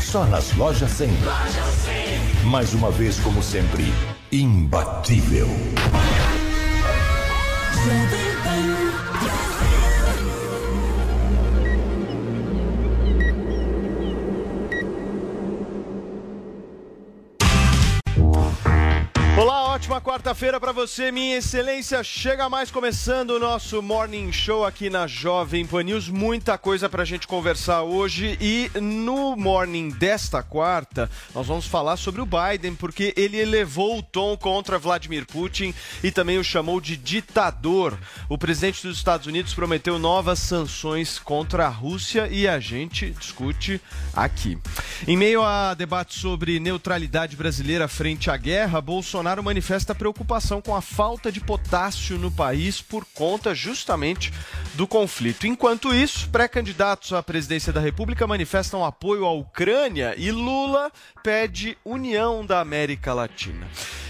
só nas lojas 100. Mais uma vez, como sempre, imbatível. Olá, ótima quarta-feira para você, minha excelência. Chega mais começando o nosso Morning Show aqui na Jovem Pan News. Muita coisa para a gente conversar hoje e no Morning desta quarta nós vamos falar sobre o Biden porque ele elevou o tom contra Vladimir Putin e também o chamou de ditador. O presidente dos Estados Unidos prometeu novas sanções contra a Rússia e a gente discute aqui. Em meio a debate sobre neutralidade brasileira frente à guerra, Bolsonaro Bolsonaro manifesta preocupação com a falta de potássio no país por conta justamente do conflito. Enquanto isso, pré-candidatos à presidência da República manifestam apoio à Ucrânia e Lula pede união da América Latina.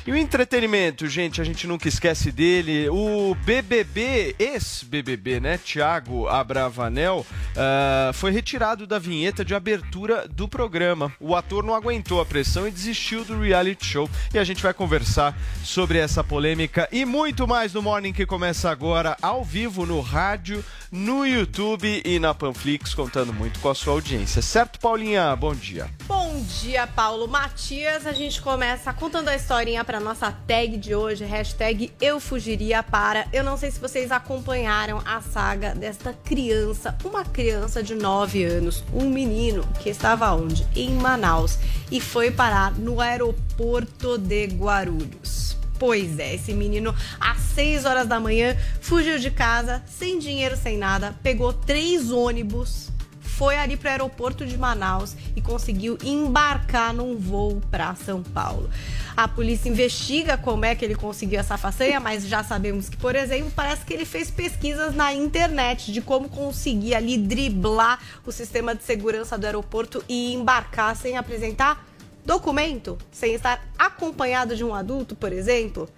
E o entretenimento, gente, a gente nunca esquece dele. O BBB, ex-BBB, né? Tiago Abravanel, uh, foi retirado da vinheta de abertura do programa. O ator não aguentou a pressão e desistiu do reality show. E a gente vai conversar sobre essa polêmica e muito mais no Morning que começa agora, ao vivo, no rádio, no YouTube e na Panflix, contando muito com a sua audiência. Certo, Paulinha? Bom dia. Bom dia, Paulo Matias. A gente começa contando a historinha para nossa tag de hoje, hashtag Eu Fugiria Para. Eu não sei se vocês acompanharam a saga desta criança, uma criança de 9 anos, um menino que estava onde? Em Manaus e foi parar no aeroporto de Guarulhos. Pois é, esse menino, às 6 horas da manhã, fugiu de casa, sem dinheiro, sem nada, pegou três ônibus, foi ali para o aeroporto de Manaus e conseguiu embarcar num voo para São Paulo. A polícia investiga como é que ele conseguiu essa façanha, mas já sabemos que, por exemplo, parece que ele fez pesquisas na internet de como conseguir ali driblar o sistema de segurança do aeroporto e embarcar sem apresentar documento, sem estar acompanhado de um adulto, por exemplo.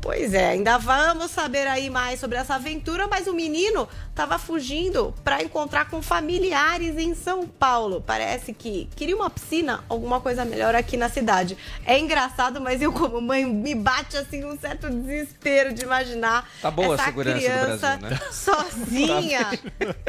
Pois é, ainda vamos saber aí mais sobre essa aventura, mas o menino estava fugindo para encontrar com familiares em São Paulo. Parece que queria uma piscina, alguma coisa melhor aqui na cidade. É engraçado, mas eu como mãe me bate assim um certo desespero de imaginar tá boa essa a segurança criança Brasil, né? sozinha,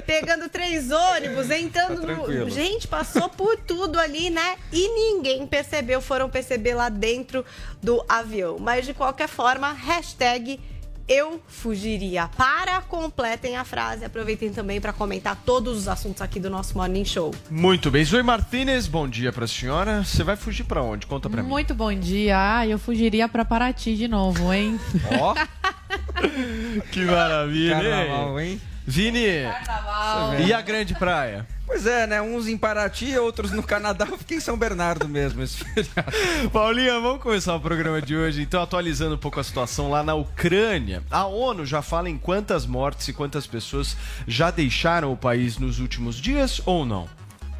pegando três ônibus, entrando Tá no... Gente, passou por tudo ali, né? E ninguém percebeu, foram perceber lá dentro do avião. Mas de qualquer forma, hashtag eu fugiria. Para, completem a frase. Aproveitem também para comentar todos os assuntos aqui do nosso Morning Show. Muito bem. Zoe Martinez, bom dia para a senhora. Você vai fugir para onde? Conta para mim. Muito bom dia. Ah, eu fugiria para Paraty de novo, hein? Ó, Que maravilha, carnaval, hein? Vini, Carnaval. e a grande praia? Pois é, né? Uns em Paraty, outros no Canadá. Eu fiquei em São Bernardo mesmo esse feriado. Paulinha, vamos começar o programa de hoje, então, atualizando um pouco a situação lá na Ucrânia. A ONU já fala em quantas mortes e quantas pessoas já deixaram o país nos últimos dias ou não?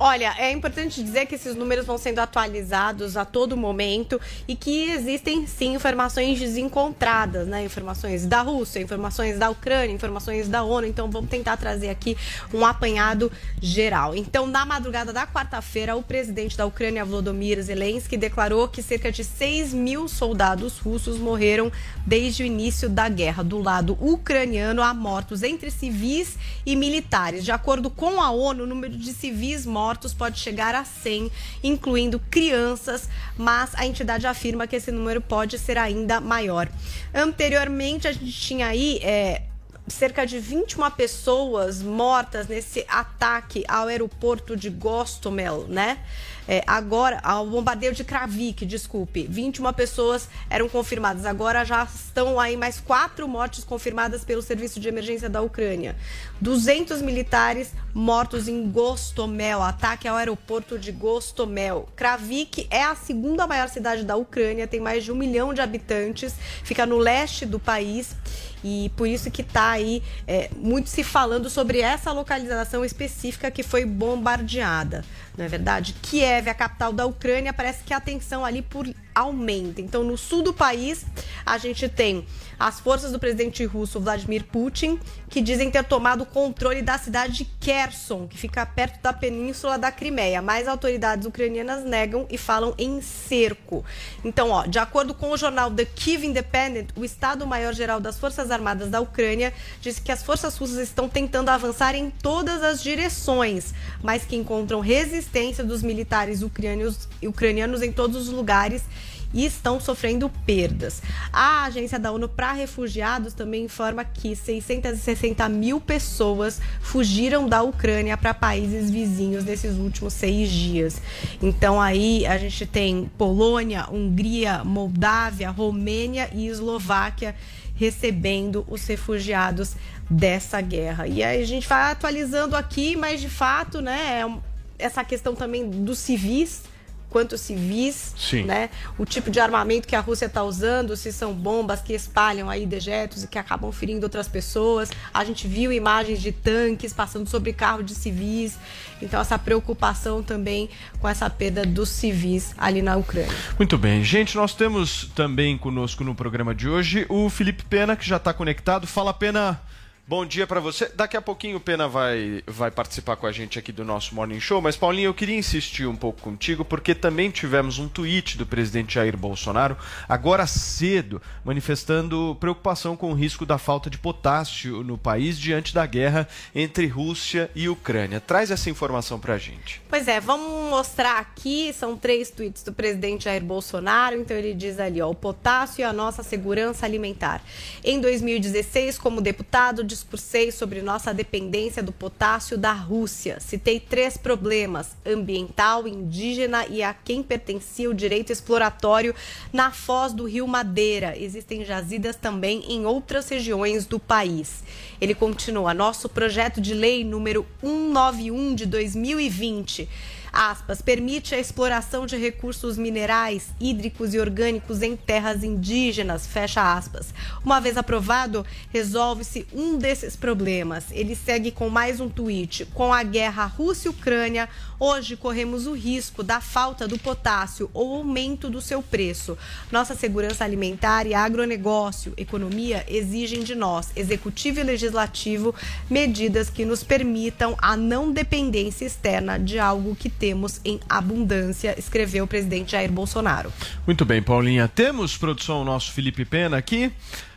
Olha, é importante dizer que esses números vão sendo atualizados a todo momento e que existem sim informações desencontradas, né? Informações da Rússia, informações da Ucrânia, informações da ONU. Então vamos tentar trazer aqui um apanhado geral. Então, na madrugada da quarta-feira, o presidente da Ucrânia, Volodymyr Zelensky, declarou que cerca de 6 mil soldados russos morreram desde o início da guerra. Do lado ucraniano, há mortos entre civis e militares. De acordo com a ONU, o número de civis mortos pode chegar a 100, incluindo crianças, mas a entidade afirma que esse número pode ser ainda maior. Anteriormente, a gente tinha aí. É, cerca de 21 pessoas mortas nesse ataque ao aeroporto de Gostomel, né? É, agora, o bombardeio de Kravik, desculpe, 21 pessoas eram confirmadas. Agora já estão aí mais quatro mortes confirmadas pelo Serviço de Emergência da Ucrânia. 200 militares mortos em Gostomel, ataque ao aeroporto de Gostomel. Kravik é a segunda maior cidade da Ucrânia, tem mais de um milhão de habitantes, fica no leste do país e por isso que está aí é, muito se falando sobre essa localização específica que foi bombardeada. Não é verdade? Kiev, a capital da Ucrânia, parece que a tensão ali por aumenta. Então, no sul do país, a gente tem as forças do presidente russo Vladimir Putin, que dizem ter tomado o controle da cidade de Kherson, que fica perto da península da Crimeia. Mas autoridades ucranianas negam e falam em cerco. Então, ó, de acordo com o jornal The Kiev Independent, o Estado-Maior-Geral das Forças Armadas da Ucrânia disse que as forças russas estão tentando avançar em todas as direções, mas que encontram resistência dos militares ucranianos, ucranianos em todos os lugares e estão sofrendo perdas. A agência da ONU para refugiados também informa que 660 mil pessoas fugiram da Ucrânia para países vizinhos nesses últimos seis dias. Então aí a gente tem Polônia, Hungria, Moldávia, Romênia e Eslováquia recebendo os refugiados dessa guerra. E aí a gente vai atualizando aqui, mas de fato, né, é essa questão também dos civis quanto civis, Sim. né? O tipo de armamento que a Rússia está usando, se são bombas que espalham aí dejetos e que acabam ferindo outras pessoas. A gente viu imagens de tanques passando sobre carros de civis. Então essa preocupação também com essa perda dos civis ali na Ucrânia. Muito bem, gente, nós temos também conosco no programa de hoje o Felipe Pena que já está conectado. Fala Pena. Bom dia para você. Daqui a pouquinho o Pena vai, vai participar com a gente aqui do nosso Morning Show, mas Paulinho, eu queria insistir um pouco contigo, porque também tivemos um tweet do presidente Jair Bolsonaro, agora cedo, manifestando preocupação com o risco da falta de potássio no país diante da guerra entre Rússia e Ucrânia. Traz essa informação para a gente. Pois é, vamos mostrar aqui, são três tweets do presidente Jair Bolsonaro, então ele diz ali, ó, o potássio e a nossa segurança alimentar. Em 2016, como deputado, discursei sobre nossa dependência do potássio da Rússia. Citei três problemas: ambiental, indígena e a quem pertencia o direito exploratório na foz do rio Madeira. Existem jazidas também em outras regiões do país. Ele continua: nosso projeto de lei número 191 de 2020 aspas, permite a exploração de recursos minerais, hídricos e orgânicos em terras indígenas, fecha aspas. Uma vez aprovado, resolve-se um desses problemas. Ele segue com mais um tweet. Com a guerra Rússia-Ucrânia, hoje corremos o risco da falta do potássio ou aumento do seu preço. Nossa segurança alimentar e agronegócio, economia, exigem de nós, executivo e legislativo, medidas que nos permitam a não dependência externa de algo que temos em abundância, escreveu o presidente Jair Bolsonaro. Muito bem, Paulinha. Temos, produção, o nosso Felipe Pena aqui.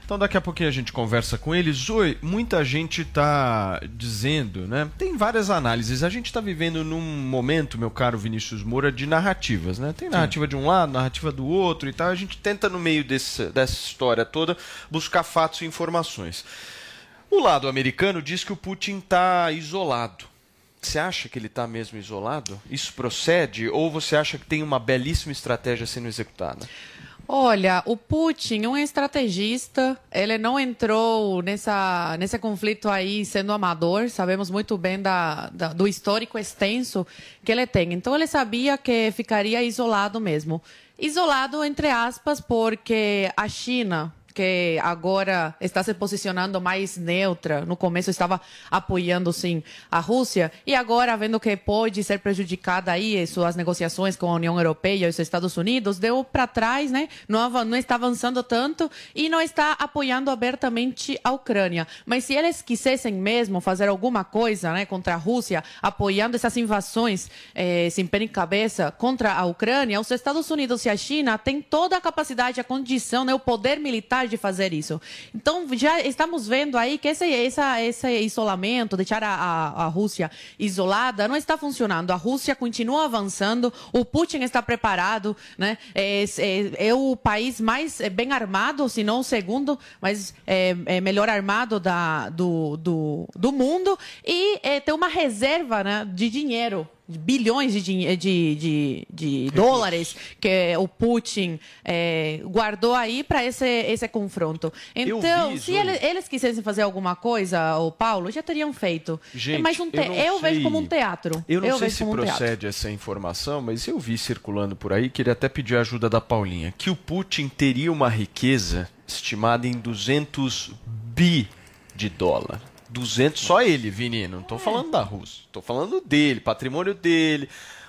Então daqui a pouquinho a gente conversa com ele. Zoe, muita gente está dizendo, né? Tem várias análises. A gente está vivendo num momento, meu caro Vinícius Moura, de narrativas, né? Tem narrativa Sim. de um lado, narrativa do outro e tal. A gente tenta, no meio desse, dessa história toda, buscar fatos e informações. O lado americano diz que o Putin está isolado. Você acha que ele está mesmo isolado? Isso procede? Ou você acha que tem uma belíssima estratégia sendo executada? Olha, o Putin é um estrategista, ele não entrou nessa, nesse conflito aí sendo amador, sabemos muito bem da, da, do histórico extenso que ele tem. Então ele sabia que ficaria isolado mesmo. Isolado, entre aspas, porque a China, que agora está se posicionando mais neutra. No começo estava apoiando, sim, a Rússia. E agora, vendo que pode ser prejudicada aí suas negociações com a União Europeia e os Estados Unidos, deu para trás, né? Não, não está avançando tanto e não está apoiando abertamente a Ucrânia. Mas se eles quisessem mesmo fazer alguma coisa né, contra a Rússia, apoiando essas invasões eh, sem pé em cabeça contra a Ucrânia, os Estados Unidos e a China têm toda a capacidade, a condição, né, o poder militar de fazer isso. Então, já estamos vendo aí que esse, essa, esse isolamento, deixar a, a, a Rússia isolada, não está funcionando. A Rússia continua avançando, o Putin está preparado, né? É, é, é o país mais é, bem armado, se não o segundo, mas é, é, melhor armado da, do, do, do mundo, e é, tem uma reserva né, de dinheiro bilhões de, de, de, de dólares que o Putin é, guardou aí para esse, esse confronto. Então, vi, se eles, eles, quisessem fazer alguma coisa, o Paulo, já teriam feito. Gente, é mais um te... eu, eu vejo como um teatro. Eu não eu sei se procede um essa informação, mas eu vi circulando por aí, queria até pedir a ajuda da Paulinha, que o Putin teria uma riqueza estimada em 200 bi de dólar. 200, só ele, Vini, não estou falando da Rússia. Estou falando dele, patrimônio dele,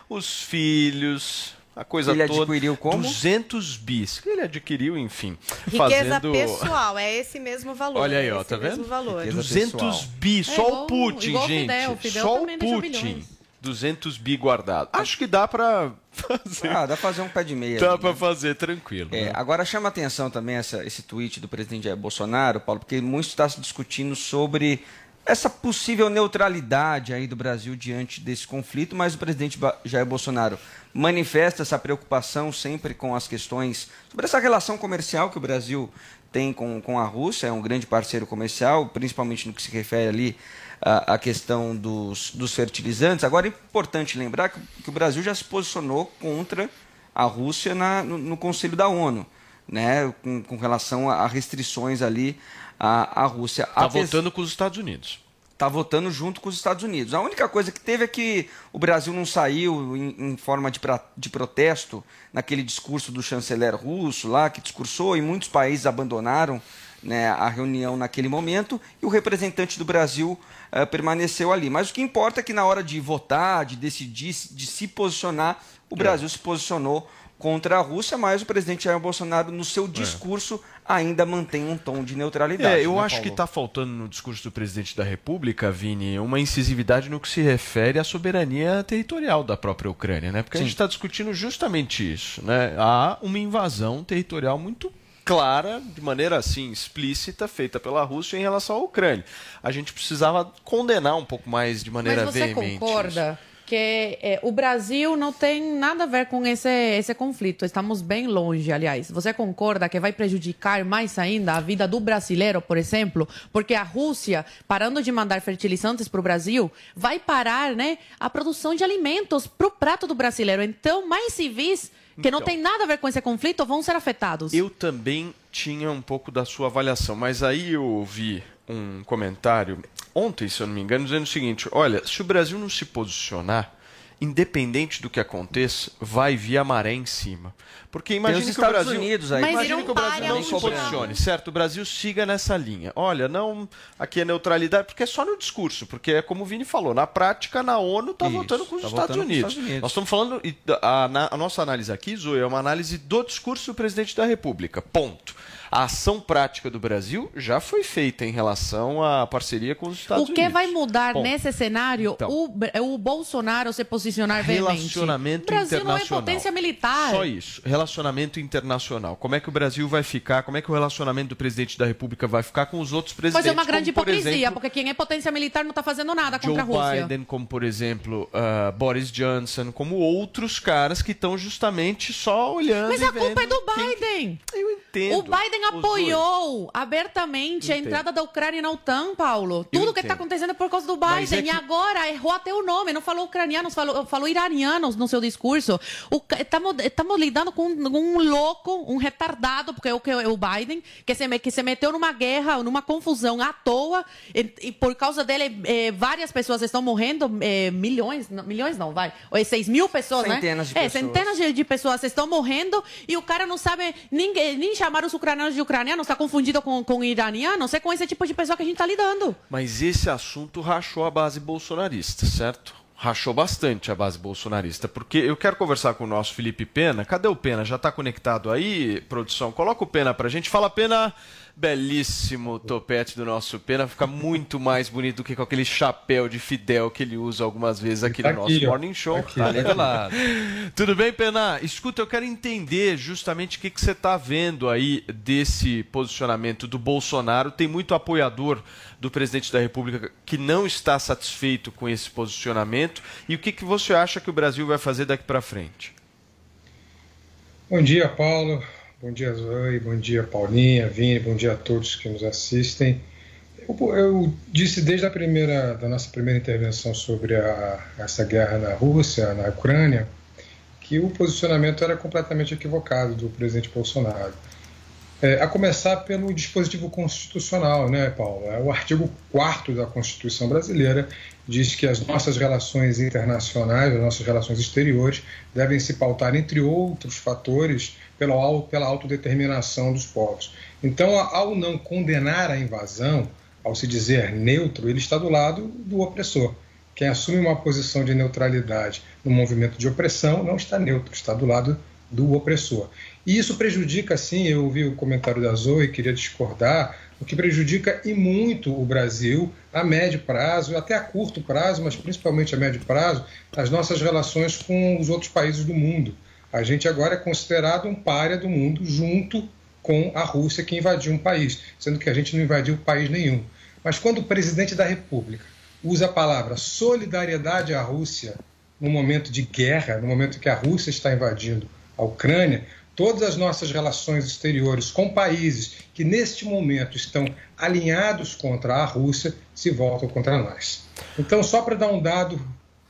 os filhos, a coisa ele toda. adquiriu como? 200 bis. Ele adquiriu, enfim. Riqueza fazendo... pessoal, é esse mesmo valor. Olha aí, é ó, tá vendo? Valor. 200 pessoal. bi, só É igual- o Putin, igual o gente. Fidel, o Fidel só o Putin. Bilhões. 200 bi guardado. Acho que dá para fazer. Ah, dá pra fazer um pé de meia. dá ali, para né? fazer tranquilo. É, né? agora chama atenção também essa, esse tweet do presidente Jair Bolsonaro, Paulo, porque muito está se discutindo sobre essa possível neutralidade aí do Brasil diante desse conflito, mas o presidente Jair Bolsonaro manifesta essa preocupação sempre com as questões sobre essa relação comercial que o Brasil tem com, com a Rússia, é um grande parceiro comercial, principalmente no que se refere ali à questão dos, dos fertilizantes. Agora é importante lembrar que, que o Brasil já se posicionou contra a Rússia na- no, no Conselho da ONU, né, com, com relação a, a restrições ali à, à Rússia. Tá Apes- votando com os Estados Unidos. está votando junto com os Estados Unidos. A única coisa que teve é que o Brasil não saiu em, em forma de, pra- de protesto naquele discurso do chanceler russo lá, que discursou e muitos países abandonaram né, a reunião naquele momento e o representante do Brasil eh, permaneceu ali. Mas o que importa é que na hora de votar, de decidir, de se posicionar, o Brasil se posicionou contra a Rússia, mas o presidente Jair Bolsonaro, no seu discurso, ainda mantém um tom de neutralidade. É, eu né, acho que Paulo? está faltando no discurso do presidente da República, Vini, uma incisividade no que se refere à soberania territorial da própria Ucrânia, né? Porque a Sim. gente está discutindo justamente isso, né? Há uma invasão territorial muito clara, de maneira assim explícita, feita pela Rússia em relação à Ucrânia. A gente precisava condenar um pouco mais de maneira Mas você veemente. concorda que é, o Brasil não tem nada a ver com esse, esse conflito? Estamos bem longe, aliás. Você concorda que vai prejudicar mais ainda a vida do brasileiro, por exemplo? Porque a Rússia, parando de mandar fertilizantes para o Brasil, vai parar né, a produção de alimentos para o prato do brasileiro. Então, mais civis que não Então. tem nada a ver com esse conflito vão ser afetados. Eu também tinha um pouco da sua avaliação, mas aí eu ouvi um comentário ontem, se eu não me engano, dizendo o seguinte: olha, se o Brasil não se posicionar, independente do que aconteça, vai vir a maré em cima. Porque imagine os que o Estados Brasil, Unidos aí. Mas imagine não que o Brasil não a se posicione, certo? O Brasil siga nessa linha. Olha, não, aqui é neutralidade, porque é só no discurso, porque é como o Vini falou, na prática na ONU está votando com os tá Estados votando com os Unidos. Estados Unidos. Nós estamos falando. A, na- a nossa análise aqui, Zoe, é uma análise do discurso do presidente da República. Ponto. A ação prática do Brasil já foi feita em relação à parceria com os Estados o que Unidos. vai mudar Ponto. nesse cenário Então. o, o Bolsonaro se posicionar veemente? Relacionamento O Brasil não é internacional. potência militar. Só isso. Relacionamento internacional. Como é que o Brasil vai ficar? Como é que o relacionamento do presidente da República vai ficar com os outros Mas presidentes? é uma grande como, por hipocrisia, exemplo, porque quem é potência militar não está fazendo nada Joe contra a Rússia. Biden, como por exemplo ah, Boris Johnson, como outros caras que estão justamente só olhando. Mas a culpa é do quem- Biden. Eu entendo. O Biden Apoiou abertamente a entrada da Ucrânia na OTAN, Paulo. Tudo que está acontecendo é por causa do Biden. é que- E agora errou até o nome, não falou ucranianos, falou, falou iranianos no seu discurso. Estamos lidando com um, louco, um retardado, porque é o que é o Biden, que se, que se meteu numa guerra, numa confusão à toa, e, e por causa dele, eh, várias pessoas estão morrendo, eh, milhões, não, milhões não, vai, é seis mil pessoas, Centenas né? de é, pessoas. centenas de, de pessoas estão morrendo e o cara não sabe nem, nem chamar os ucranianos de ucranianos, está confundido com, com iranianos. É com esse tipo de pessoa que a gente está lidando. Mas esse assunto rachou a base bolsonarista, certo? Rachou bastante a base bolsonarista, porque eu quero conversar com o nosso Felipe Pena. Cadê o Pena? Já está conectado aí, produção? Coloca o Pena pra gente. Fala, Pena. Belíssimo topete do nosso Pena. Fica muito mais bonito do que com aquele chapéu de Fidel que ele usa algumas vezes aqui Tá no nosso ó. Morning Show. Tá aqui. Tá lado. Tudo bem, Pena? Escuta, eu quero entender justamente o que, que você está vendo aí desse posicionamento do Bolsonaro. Tem muito apoiador do presidente da República que não está satisfeito com esse posicionamento. E o que, que você acha que o Brasil vai fazer daqui para frente? Bom dia, Paulo. Bom dia, Zoe. Bom dia, Paulinha, Vini. Bom dia a todos que nos assistem. Eu disse desde a primeira, da nossa primeira intervenção sobre a, essa guerra na Rússia, na Ucrânia, que o posicionamento era completamente equivocado do presidente Bolsonaro. É, a começar pelo dispositivo constitucional, né, Paulo? É, o artigo 4 da Constituição brasileira diz que as nossas relações internacionais, as nossas relações exteriores, devem se pautar, entre outros fatores, pela, pela autodeterminação dos povos. Então, ao não condenar a invasão, ao se dizer neutro, ele está do lado do opressor. Quem assume uma posição de neutralidade no movimento de opressão não está neutro, está do lado do opressor. E isso prejudica, sim, eu ouvi o comentário da Zoe, queria discordar, o que prejudica e muito o Brasil a médio prazo, até a curto prazo, mas principalmente a médio prazo, as nossas relações com os outros países do mundo. A gente agora é considerado um párea do mundo junto com a Rússia que invadiu um país, sendo que a gente não invadiu país nenhum. Mas quando o presidente da República usa a palavra solidariedade à Rússia no momento de guerra, no momento que a Rússia está invadindo a Ucrânia, todas as nossas relações exteriores com países que neste momento estão alinhados contra a Rússia se voltam contra nós. Então, só para dar um dado,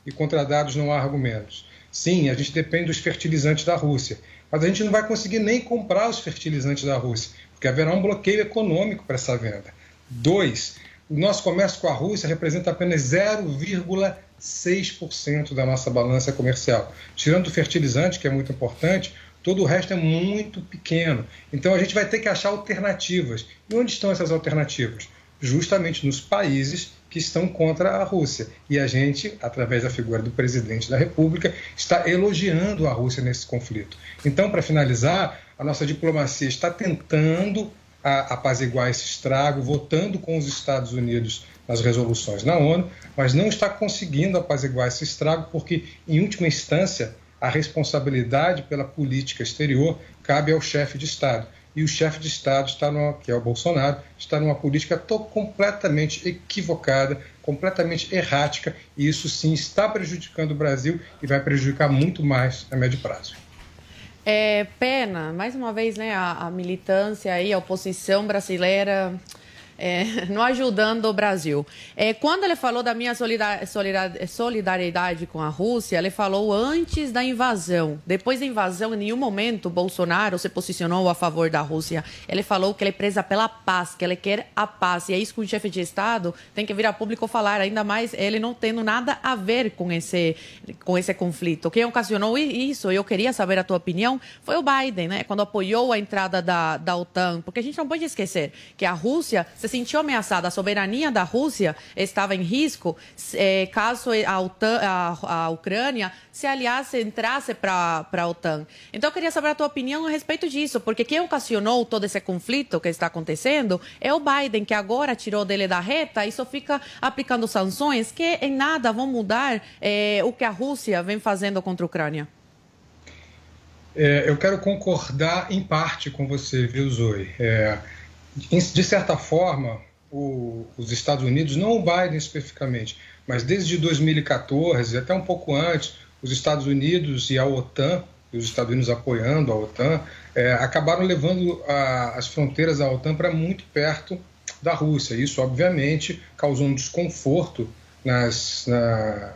e contra dados não há argumentos. Sim, a gente depende dos fertilizantes da Rússia, mas a gente não vai conseguir nem comprar os fertilizantes da Rússia, porque haverá um bloqueio econômico para essa venda. Dois, o nosso comércio com a Rússia representa apenas 0,6% da nossa balança comercial. Tirando o fertilizante, que é muito importante, todo o resto é muito pequeno. Então a gente vai ter que achar alternativas. E onde estão essas alternativas? Justamente nos países que estão contra a Rússia. E a gente, através da figura do presidente da República, está elogiando a Rússia nesse conflito. Então, para finalizar, a nossa diplomacia está tentando apaziguar esse estrago, votando com os Estados Unidos nas resoluções na ONU, mas não está conseguindo apaziguar esse estrago porque, em última instância, a responsabilidade pela política exterior cabe ao chefe de Estado. E o chefe de Estado, está numa, que é o Bolsonaro, está numa política completamente equivocada, completamente errática, e isso sim está prejudicando o Brasil e vai prejudicar muito mais a médio prazo. É pena, mais uma vez, né, a, a militância e a oposição brasileira é, não ajudando o Brasil. É, quando ele falou da minha solidariedade com a Rússia, ele falou antes da invasão. Depois da invasão, em nenhum momento Bolsonaro se posicionou a favor da Rússia. Ele falou que ele é presa pela paz, que ele quer a paz. E é isso que um chefe de Estado tem que vir a público falar, ainda mais ele não tendo nada a ver com esse, com esse conflito. Quem ocasionou isso, eu queria saber a tua opinião, foi o Biden, né? quando apoiou a entrada da, da OTAN. Porque a gente não pode esquecer que a Rússia se sentiu ameaçada, a soberania da Rússia estava em risco é, caso a, a, a, Ucrânia se aliasse, entrasse para a OTAN. Então, eu queria saber a tua opinião a respeito disso, porque quem ocasionou todo esse conflito que está acontecendo é o Biden, que agora tirou dele da reta e só fica aplicando sanções que em nada vão mudar é, o que a Rússia vem fazendo contra a Ucrânia. É, eu quero concordar em parte com você, viu, Zoe? É, de certa forma, o, os Estados Unidos, não o Biden especificamente, mas desde 2014, até um pouco antes, os Estados Unidos e a OTAN, os Estados Unidos apoiando a OTAN, é, acabaram levando a, as fronteiras da OTAN para muito perto da Rússia. Isso, obviamente, causou um desconforto nas, na,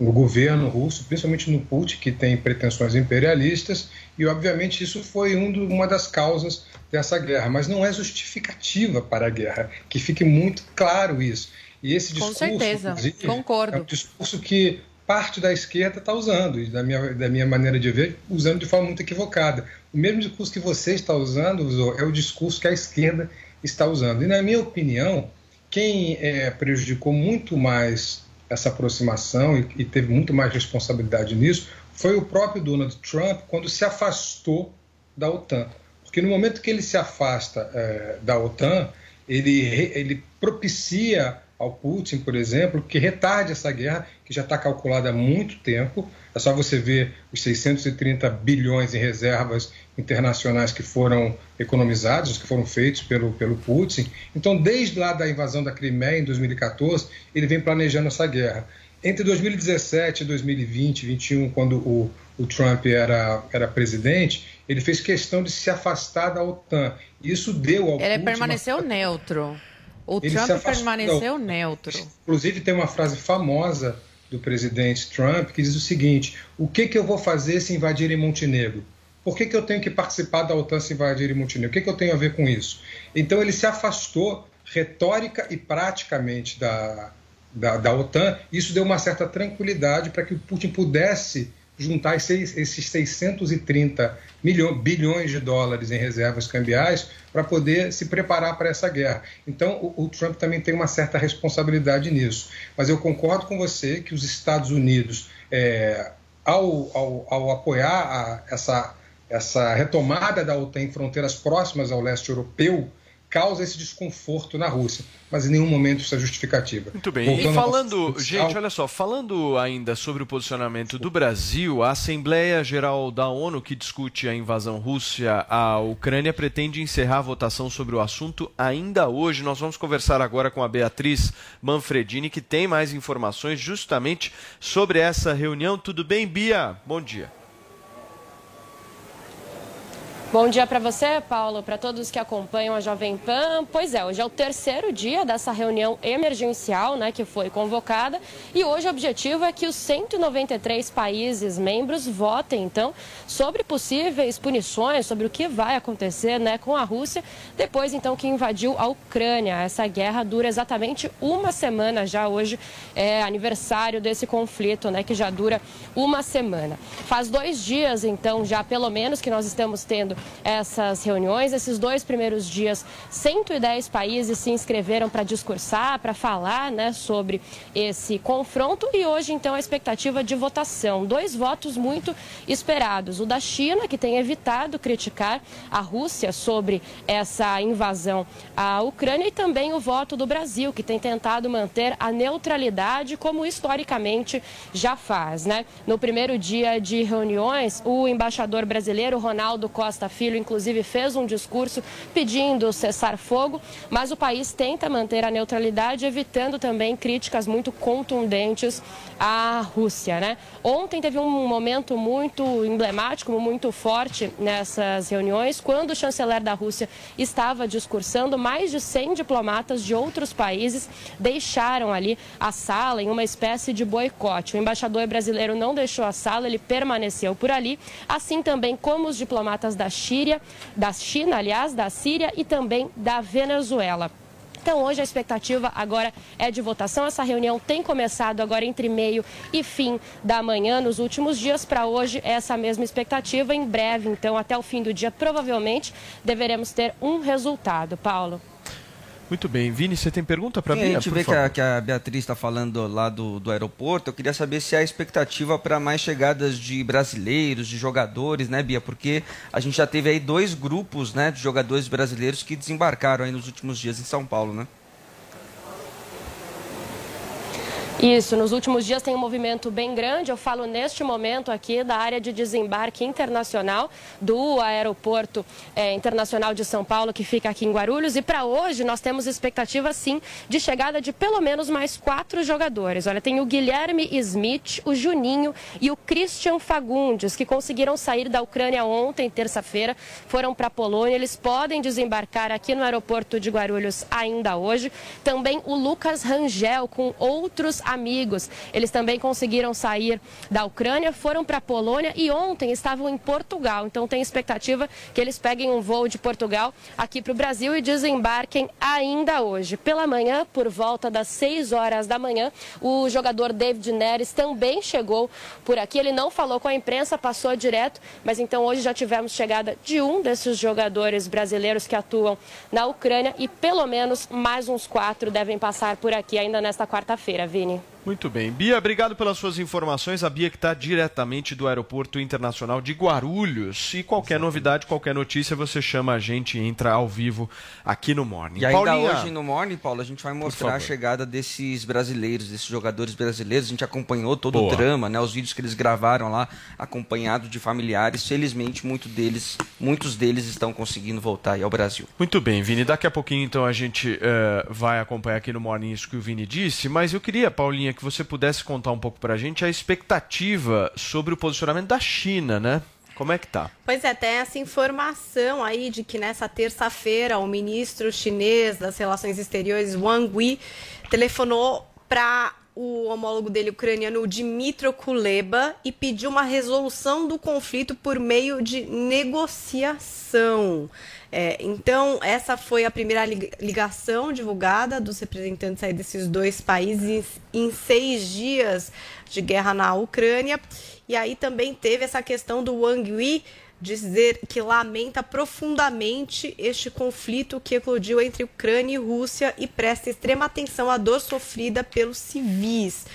no governo russo, principalmente no Putin, que tem pretensões imperialistas, e obviamente isso foi um do, uma das causas dessa guerra, mas não é justificativa para a guerra, que fique muito claro isso. E esse discurso, Com certeza, concordo. é um discurso que parte da esquerda está usando, e da minha, da minha maneira de ver, usando de forma muito equivocada. O mesmo discurso que você está usando é o discurso que a esquerda está usando. E, na minha opinião, quem é, prejudicou muito mais essa aproximação e, e teve muito mais responsabilidade nisso foi o próprio Donald Trump quando se afastou da OTAN. Porque no momento que ele se afasta é, da OTAN, ele, ele propicia ao Putin, por exemplo, que retarde essa guerra, que já está calculada há muito tempo. É só você ver os 630 bilhões em reservas internacionais que foram economizados, que foram feitos pelo, pelo Putin. Então, desde lá da invasão da Crimeia, em 2014, ele vem planejando essa guerra. Entre 2017 e 2020, 2021, quando o, o Trump era, era presidente, ele fez questão de se afastar da OTAN. Isso deu ao Ele Putin permaneceu uma... neutro. O ele Trump permaneceu neutro. Inclusive, tem uma frase famosa do presidente Trump que diz o seguinte: O que, que eu vou fazer se invadirem Montenegro? Por que, que eu tenho que participar da OTAN se invadirem Montenegro? O que, que eu tenho a ver com isso? Então, ele se afastou retórica e praticamente da, da, da OTAN. Isso deu uma certa tranquilidade para que o Putin pudesse juntar esses 630 milhões, bilhões de dólares em reservas cambiais para poder se preparar para essa guerra. Então, o, o, Trump também tem uma certa responsabilidade nisso. Mas eu concordo com você que os Estados Unidos, é, ao, ao, ao, apoiar a, essa, essa retomada da OTAN em fronteiras próximas ao leste europeu, causa esse desconforto na Rússia, mas em nenhum momento isso é justificativa. Muito bem. Voltando e falando, gente, olha só, falando ainda sobre o posicionamento do Brasil, a Assembleia Geral da ONU que discute a invasão russa à Ucrânia pretende encerrar a votação sobre o assunto ainda hoje. Nós vamos conversar agora com a Beatriz Manfredini, que tem mais informações justamente sobre essa reunião. Tudo bem, Bia? Bom dia. Bom dia para você, Paulo, para todos que acompanham a Jovem Pan. Pois é, hoje é o terceiro dia dessa reunião emergencial né, que foi convocada e hoje o objetivo é que os 193 países membros votem, então, sobre possíveis punições, sobre o que vai acontecer né, com a Rússia depois, então, que invadiu a Ucrânia. Essa guerra dura exatamente uma semana já hoje, é aniversário desse conflito, né, que já dura uma semana. Faz dois dias, então, já pelo menos que nós estamos tendo essas reuniões. Esses dois primeiros dias, 110 países se inscreveram para discursar, para falar né, sobre esse confronto e hoje, então, a expectativa de votação. Dois votos muito esperados. O da China, que tem evitado criticar a Rússia sobre essa invasão à Ucrânia, e também o voto do Brasil, que tem tentado manter a neutralidade, como historicamente já faz. Né? No primeiro dia de reuniões, o embaixador brasileiro Ronaldo Costa Filho, inclusive, fez um discurso pedindo cessar fogo, mas o país tenta manter a neutralidade, evitando também críticas muito contundentes à Rússia. Né? Ontem teve um momento muito emblemático, muito forte nessas reuniões, quando o chanceler da Rússia estava discursando, mais de 100 diplomatas de outros países deixaram ali a sala em uma espécie de boicote. O embaixador brasileiro não deixou a sala, ele permaneceu por ali, assim também como os diplomatas da Síria, da China, aliás, da Síria e também da Venezuela. Então, hoje a expectativa agora é de votação. Essa reunião tem começado agora entre meio e fim da manhã, nos últimos dias. Para hoje, essa mesma expectativa. Em breve, então, até o fim do dia, provavelmente deveremos ter um resultado. Paulo. Muito bem. Vini, você tem pergunta para mim? A gente vê que a, que a, Beatriz está falando lá do, do aeroporto. Eu queria saber se há expectativa para mais chegadas de brasileiros, de jogadores, né, Bia? Porque a gente já teve aí dois grupos né, de jogadores brasileiros que desembarcaram aí nos últimos dias em São Paulo, né? Isso, nos últimos dias tem um movimento bem grande. Eu falo neste momento aqui da área de desembarque internacional do Aeroporto é, Internacional de São Paulo, que fica aqui em Guarulhos. E para hoje nós temos expectativa, sim, de chegada de pelo menos mais quatro jogadores. Olha, tem o Guilherme Smith, o Juninho e o Christian Fagundes, que conseguiram sair da Ucrânia ontem, terça-feira, foram para a Polônia. Eles podem desembarcar aqui no aeroporto de Guarulhos ainda hoje. Também o Lucas Rangel, com outros amigos. Eles também conseguiram sair da Ucrânia, foram para a Polônia e ontem estavam em Portugal. Então tem expectativa que eles peguem um voo de Portugal aqui para o Brasil e desembarquem ainda hoje. Pela manhã, por volta das 6 horas da manhã, o jogador David Neres também chegou por aqui. Ele não falou com a imprensa, passou direto, mas então hoje já tivemos chegada de um desses jogadores brasileiros que atuam na Ucrânia e pelo menos mais uns quatro devem passar por aqui ainda nesta quarta-feira, Vini. Германии. Muito bem. Bia, obrigado pelas suas informações. A Bia que está diretamente do Aeroporto Internacional de Guarulhos. E qualquer Exatamente. novidade, qualquer notícia, você chama a gente e entra ao vivo aqui no Morning. E ainda Paulinha... hoje no Morning, Paulo, a gente vai mostrar a chegada desses brasileiros, desses jogadores brasileiros. A gente acompanhou todo Boa. o drama, né? Os vídeos que eles gravaram lá, acompanhado de familiares. Felizmente, muito deles, muitos deles estão conseguindo voltar ao Brasil. Muito bem, Vini. Daqui a pouquinho, então, a gente uh, vai acompanhar aqui no Morning isso que o Vini disse. Mas eu queria, Paulinha, que você pudesse contar um pouco para a gente a expectativa sobre o posicionamento da China, né? Como é que tá? Pois é, tem essa informação aí de que nessa terça-feira o ministro chinês das Relações Exteriores, Wang Yi, telefonou para o homólogo dele ucraniano, Dmitry Kuleba, e pediu uma resolução do conflito por meio de negociação. É, então, essa foi a primeira ligação divulgada dos representantes aí desses dois países em seis dias de guerra na Ucrânia. E aí também teve essa questão do Wang Yi dizer que lamenta profundamente este conflito que eclodiu entre Ucrânia e Rússia e presta extrema atenção à dor sofrida pelos civis.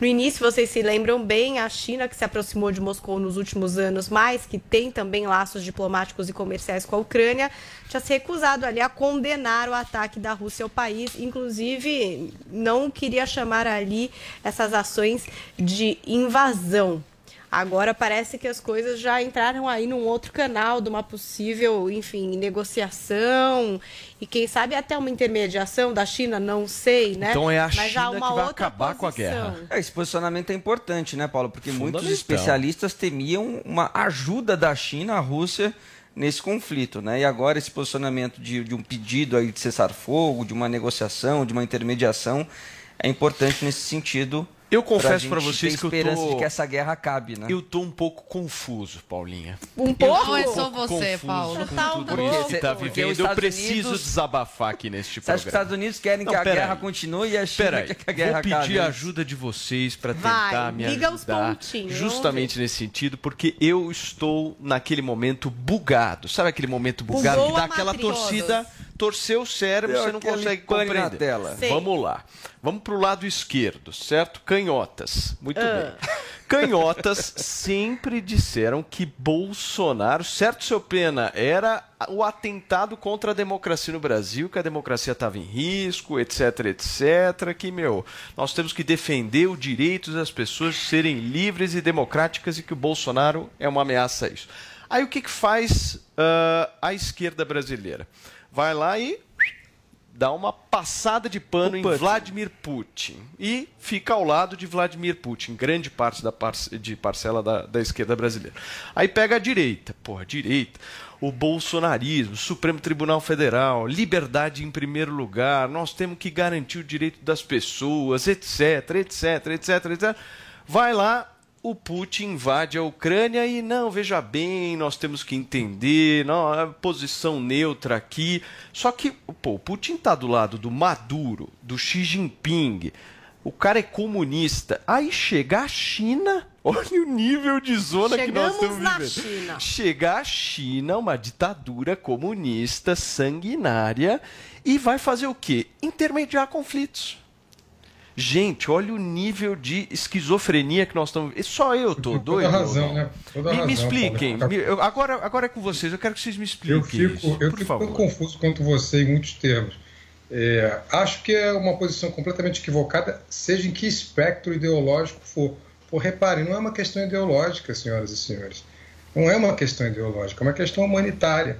No início, vocês se lembram bem, a China, que se aproximou de Moscou nos últimos anos, mas que tem também laços diplomáticos e comerciais com a Ucrânia, tinha se recusado ali a condenar o ataque da Rússia ao país, inclusive não queria chamar ali essas ações de invasão. Agora parece que as coisas já entraram aí num outro canal de uma possível, enfim, negociação e quem sabe até uma intermediação da China, não sei, né? Então é a Mas China que vai acabar posição. com a guerra. É, esse posicionamento é importante, né, Paulo? Porque muitos especialistas temiam uma ajuda da China à Rússia nesse conflito, né? E agora esse posicionamento de, de um pedido aí de cessar fogo, de uma negociação, de uma intermediação, é importante nesse sentido eu confesso para vocês que eu tô... de que essa guerra acabe, né? Eu tô um pouco confuso, Paulinha. Um pouco? Não é só você, Paulo. Com tá tudo um que tá vivendo. Eu preciso Unidos... desabafar aqui neste programa. Você acha que os Estados Unidos querem não, que a guerra aí. continue e a China quer que a guerra acabe? Vou pedir a ajuda de vocês para tentar Vai, me ajudar. Justamente nesse sentido, porque eu estou naquele momento bugado. Sabe aquele momento bugado Bugou que dá aquela torcida torceu o cérebro, Deu você não consegue compreender. Tela. Vamos lá. Vamos para o lado esquerdo, certo? Canhotas. Muito ah. bem. Canhotas sempre disseram que Bolsonaro, certo, seu Pena, era o atentado contra a democracia no Brasil, que a democracia estava em risco, etc, etc, que, meu, nós temos que defender o direito das pessoas de serem livres e democráticas e que o Bolsonaro é uma ameaça a isso. Aí o que, que faz uh, a esquerda brasileira? Vai lá e dá uma passada de pano em Vladimir Putin e fica ao lado de Vladimir Putin, grande parte da parce de parcela da, da esquerda brasileira. Aí pega a direita, porra, direita, o bolsonarismo, Supremo Tribunal Federal, liberdade em primeiro lugar, nós temos que garantir o direito das pessoas, etc, etc, etc, etc. Vai lá o Putin invade a Ucrânia e não, veja bem, nós temos que entender, não, posição neutra aqui. Só que pô, o Putin está do lado do Maduro, do Xi Jinping, o cara é comunista. Aí chega a China, olha o nível de zona Chegamos que nós estamos na vivendo. China. Chega a China, uma ditadura comunista sanguinária, e vai fazer o quê? Intermediar conflitos. Gente, olha o nível de esquizofrenia que nós estamos. Só eu tô doido. Toda razão, né? Toda me, razão, me expliquem. Eu, agora, agora é com vocês. Eu quero que vocês me expliquem. Eu fico, isso, eu fico tão confuso quanto você em muitos termos. É, acho que é uma posição completamente equivocada, seja em que espectro ideológico for. Por reparem, não é uma questão ideológica, senhoras e senhores. Não é uma questão ideológica, é uma questão humanitária.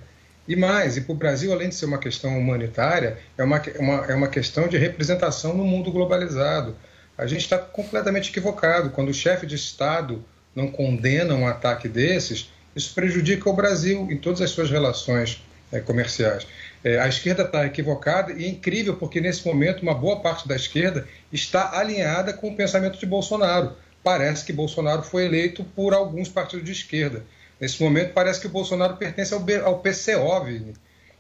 E mais, e para o Brasil, além de ser uma questão humanitária, é uma, uma, é uma questão de representação no mundo globalizado. A gente está completamente equivocado. Quando o chefe de Estado não condena um ataque desses, isso prejudica o Brasil em todas as suas relações é, comerciais. É, a esquerda está equivocada e é incrível porque, nesse momento, uma boa parte da esquerda está alinhada com o pensamento de Bolsonaro. Parece que Bolsonaro foi eleito por alguns partidos de esquerda. Nesse momento, parece que o Bolsonaro pertence ao, ao PCO, Vini.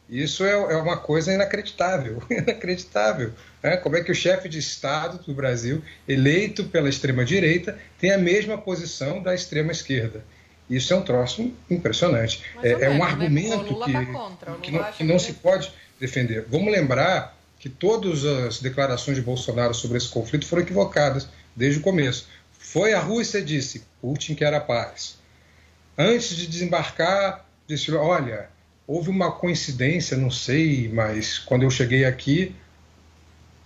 Isso é, é, uma coisa inacreditável. Inacreditável. Né? Como é que o chefe de Estado do Brasil, eleito pela extrema-direita, tem a mesma posição da extrema-esquerda? Isso é um troço impressionante. É, é, um né? argumento que, tá que, não, que não se pode defender. Vamos lembrar que todas as declarações de Bolsonaro sobre esse conflito foram equivocadas desde o começo. Foi a Rússia disse Putin quer a paz. Antes de desembarcar, disse: Olha, houve uma coincidência, não sei, mas quando eu cheguei aqui,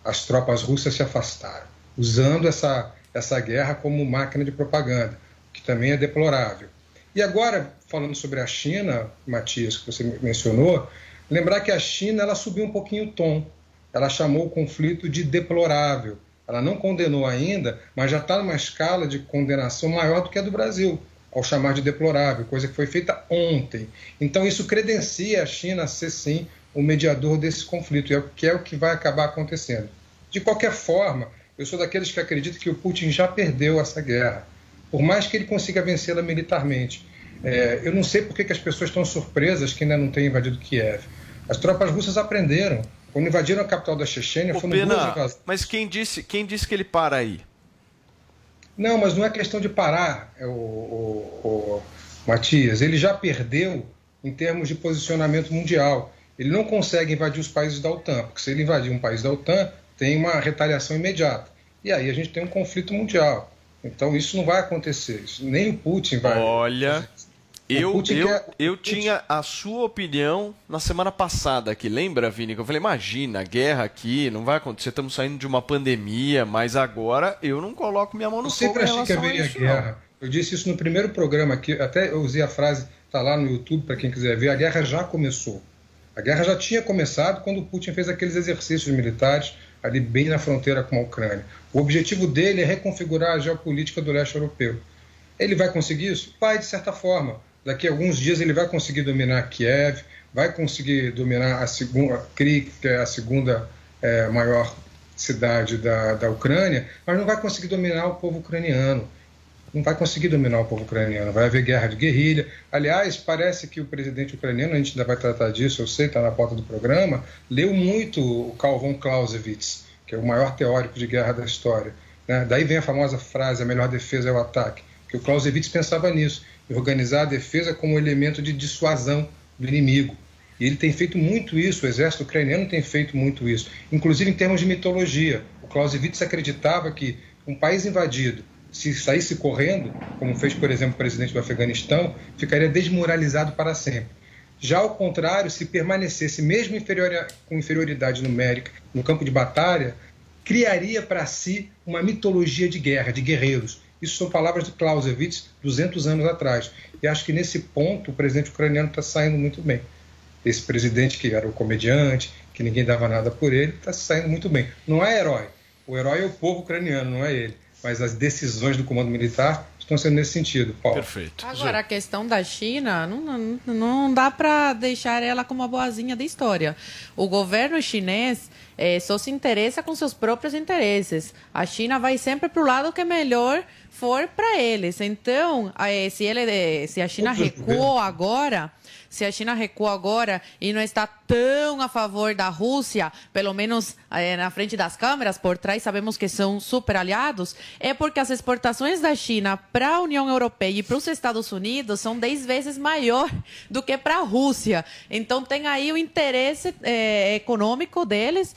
as tropas russas se afastaram, usando essa, essa guerra como máquina de propaganda, que também é deplorável. E agora, falando sobre a China, Matias, que você mencionou, lembrar que a China ela subiu um pouquinho o tom. Ela chamou o conflito de deplorável. Ela não condenou ainda, mas já está numa escala de condenação maior do que a do Brasil. Ao chamar de deplorável, coisa que foi feita ontem. Então, isso credencia a China a ser, sim, o mediador desse conflito, é que é o que vai acabar acontecendo. De qualquer forma, eu sou daqueles que acreditam que o Putin já perdeu essa guerra, por mais que ele consiga vencê-la militarmente. É, eu não sei por que, que as pessoas estão surpresas que ainda não tenham invadido Kiev. As tropas russas aprenderam. Quando invadiram a capital da Chechênia, foram Pena, duas invasões. Mas quem disse, quem disse que ele para aí? Não, mas não é questão de parar, o, o, o Matias. Ele já perdeu em termos de posicionamento mundial. Ele não consegue invadir os países da OTAN, porque se ele invadir um país da OTAN, tem uma retaliação imediata. E aí a gente tem um conflito mundial. Então isso não vai acontecer. Isso, nem o Putin vai. Olha, eu, Putin eu, quer- eu tinha a sua opinião na semana passada aqui. Lembra, Vini? Que eu falei, imagina, guerra aqui, não vai acontecer, estamos saindo de uma pandemia, mas agora eu não coloco minha mão no Eu fogo sempre em achei que a haveria isso, não. guerra. Eu disse isso no primeiro programa aqui, até eu usei a frase, está lá no YouTube para quem quiser ver, a guerra já começou. A guerra já tinha começado quando o Putin fez aqueles exercícios militares ali bem na fronteira com a Ucrânia. O objetivo dele é reconfigurar a geopolítica do leste europeu. Ele vai conseguir isso? Vai, de certa forma. Daqui a alguns dias ele vai conseguir dominar Kiev, vai conseguir dominar a segunda, Krik, que é a segunda eh, maior cidade da, da Ucrânia, mas não vai conseguir dominar o povo ucraniano. Não vai conseguir dominar o povo ucraniano. Vai haver guerra de guerrilha. Aliás, parece que o presidente ucraniano, a gente ainda vai tratar disso, eu sei, está na pauta do programa, leu muito o Karl von Clausewitz, que é o maior teórico de guerra da história. né? Daí vem a famosa frase: a melhor defesa é o ataque. Que o Clausewitz pensava nisso, em organizar a defesa como elemento de dissuasão do inimigo. E ele tem feito muito isso, o exército ucraniano tem feito muito isso, inclusive em termos de mitologia. O Clausewitz acreditava que um país invadido, se saísse correndo, como fez, por exemplo, o presidente do Afeganistão, ficaria desmoralizado para sempre. Já ao contrário, se permanecesse mesmo inferior- com inferioridade numérica no campo de batalha, criaria para si uma mitologia de guerra, de guerreiros. Isso são palavras de Clausewitz 200 anos atrás. E acho que nesse ponto o presidente ucraniano está saindo muito bem. Esse presidente que era o comediante, que ninguém dava nada por ele, está saindo muito bem. Não é herói. O herói é o povo ucraniano, não é ele. Mas as decisões do comando militar estão sendo nesse sentido, Paulo. Perfeito. Agora, a questão da China, não, não, não dá para deixar ela como uma boazinha da história. O governo chinês eh, só se interessa com seus próprios interesses. A China vai sempre para o lado que melhor for para eles. Então, eh, se, ele, eh, se a China recuou governos. agora, se a China recua agora e não está tão a favor da Rússia, pelo menos eh, na frente das câmeras, por trás sabemos que são super aliados, é porque as exportações da China para a União Europeia e para os Estados Unidos são 10 vezes maior do que para a Rússia. Então tem aí o interesse eh, econômico deles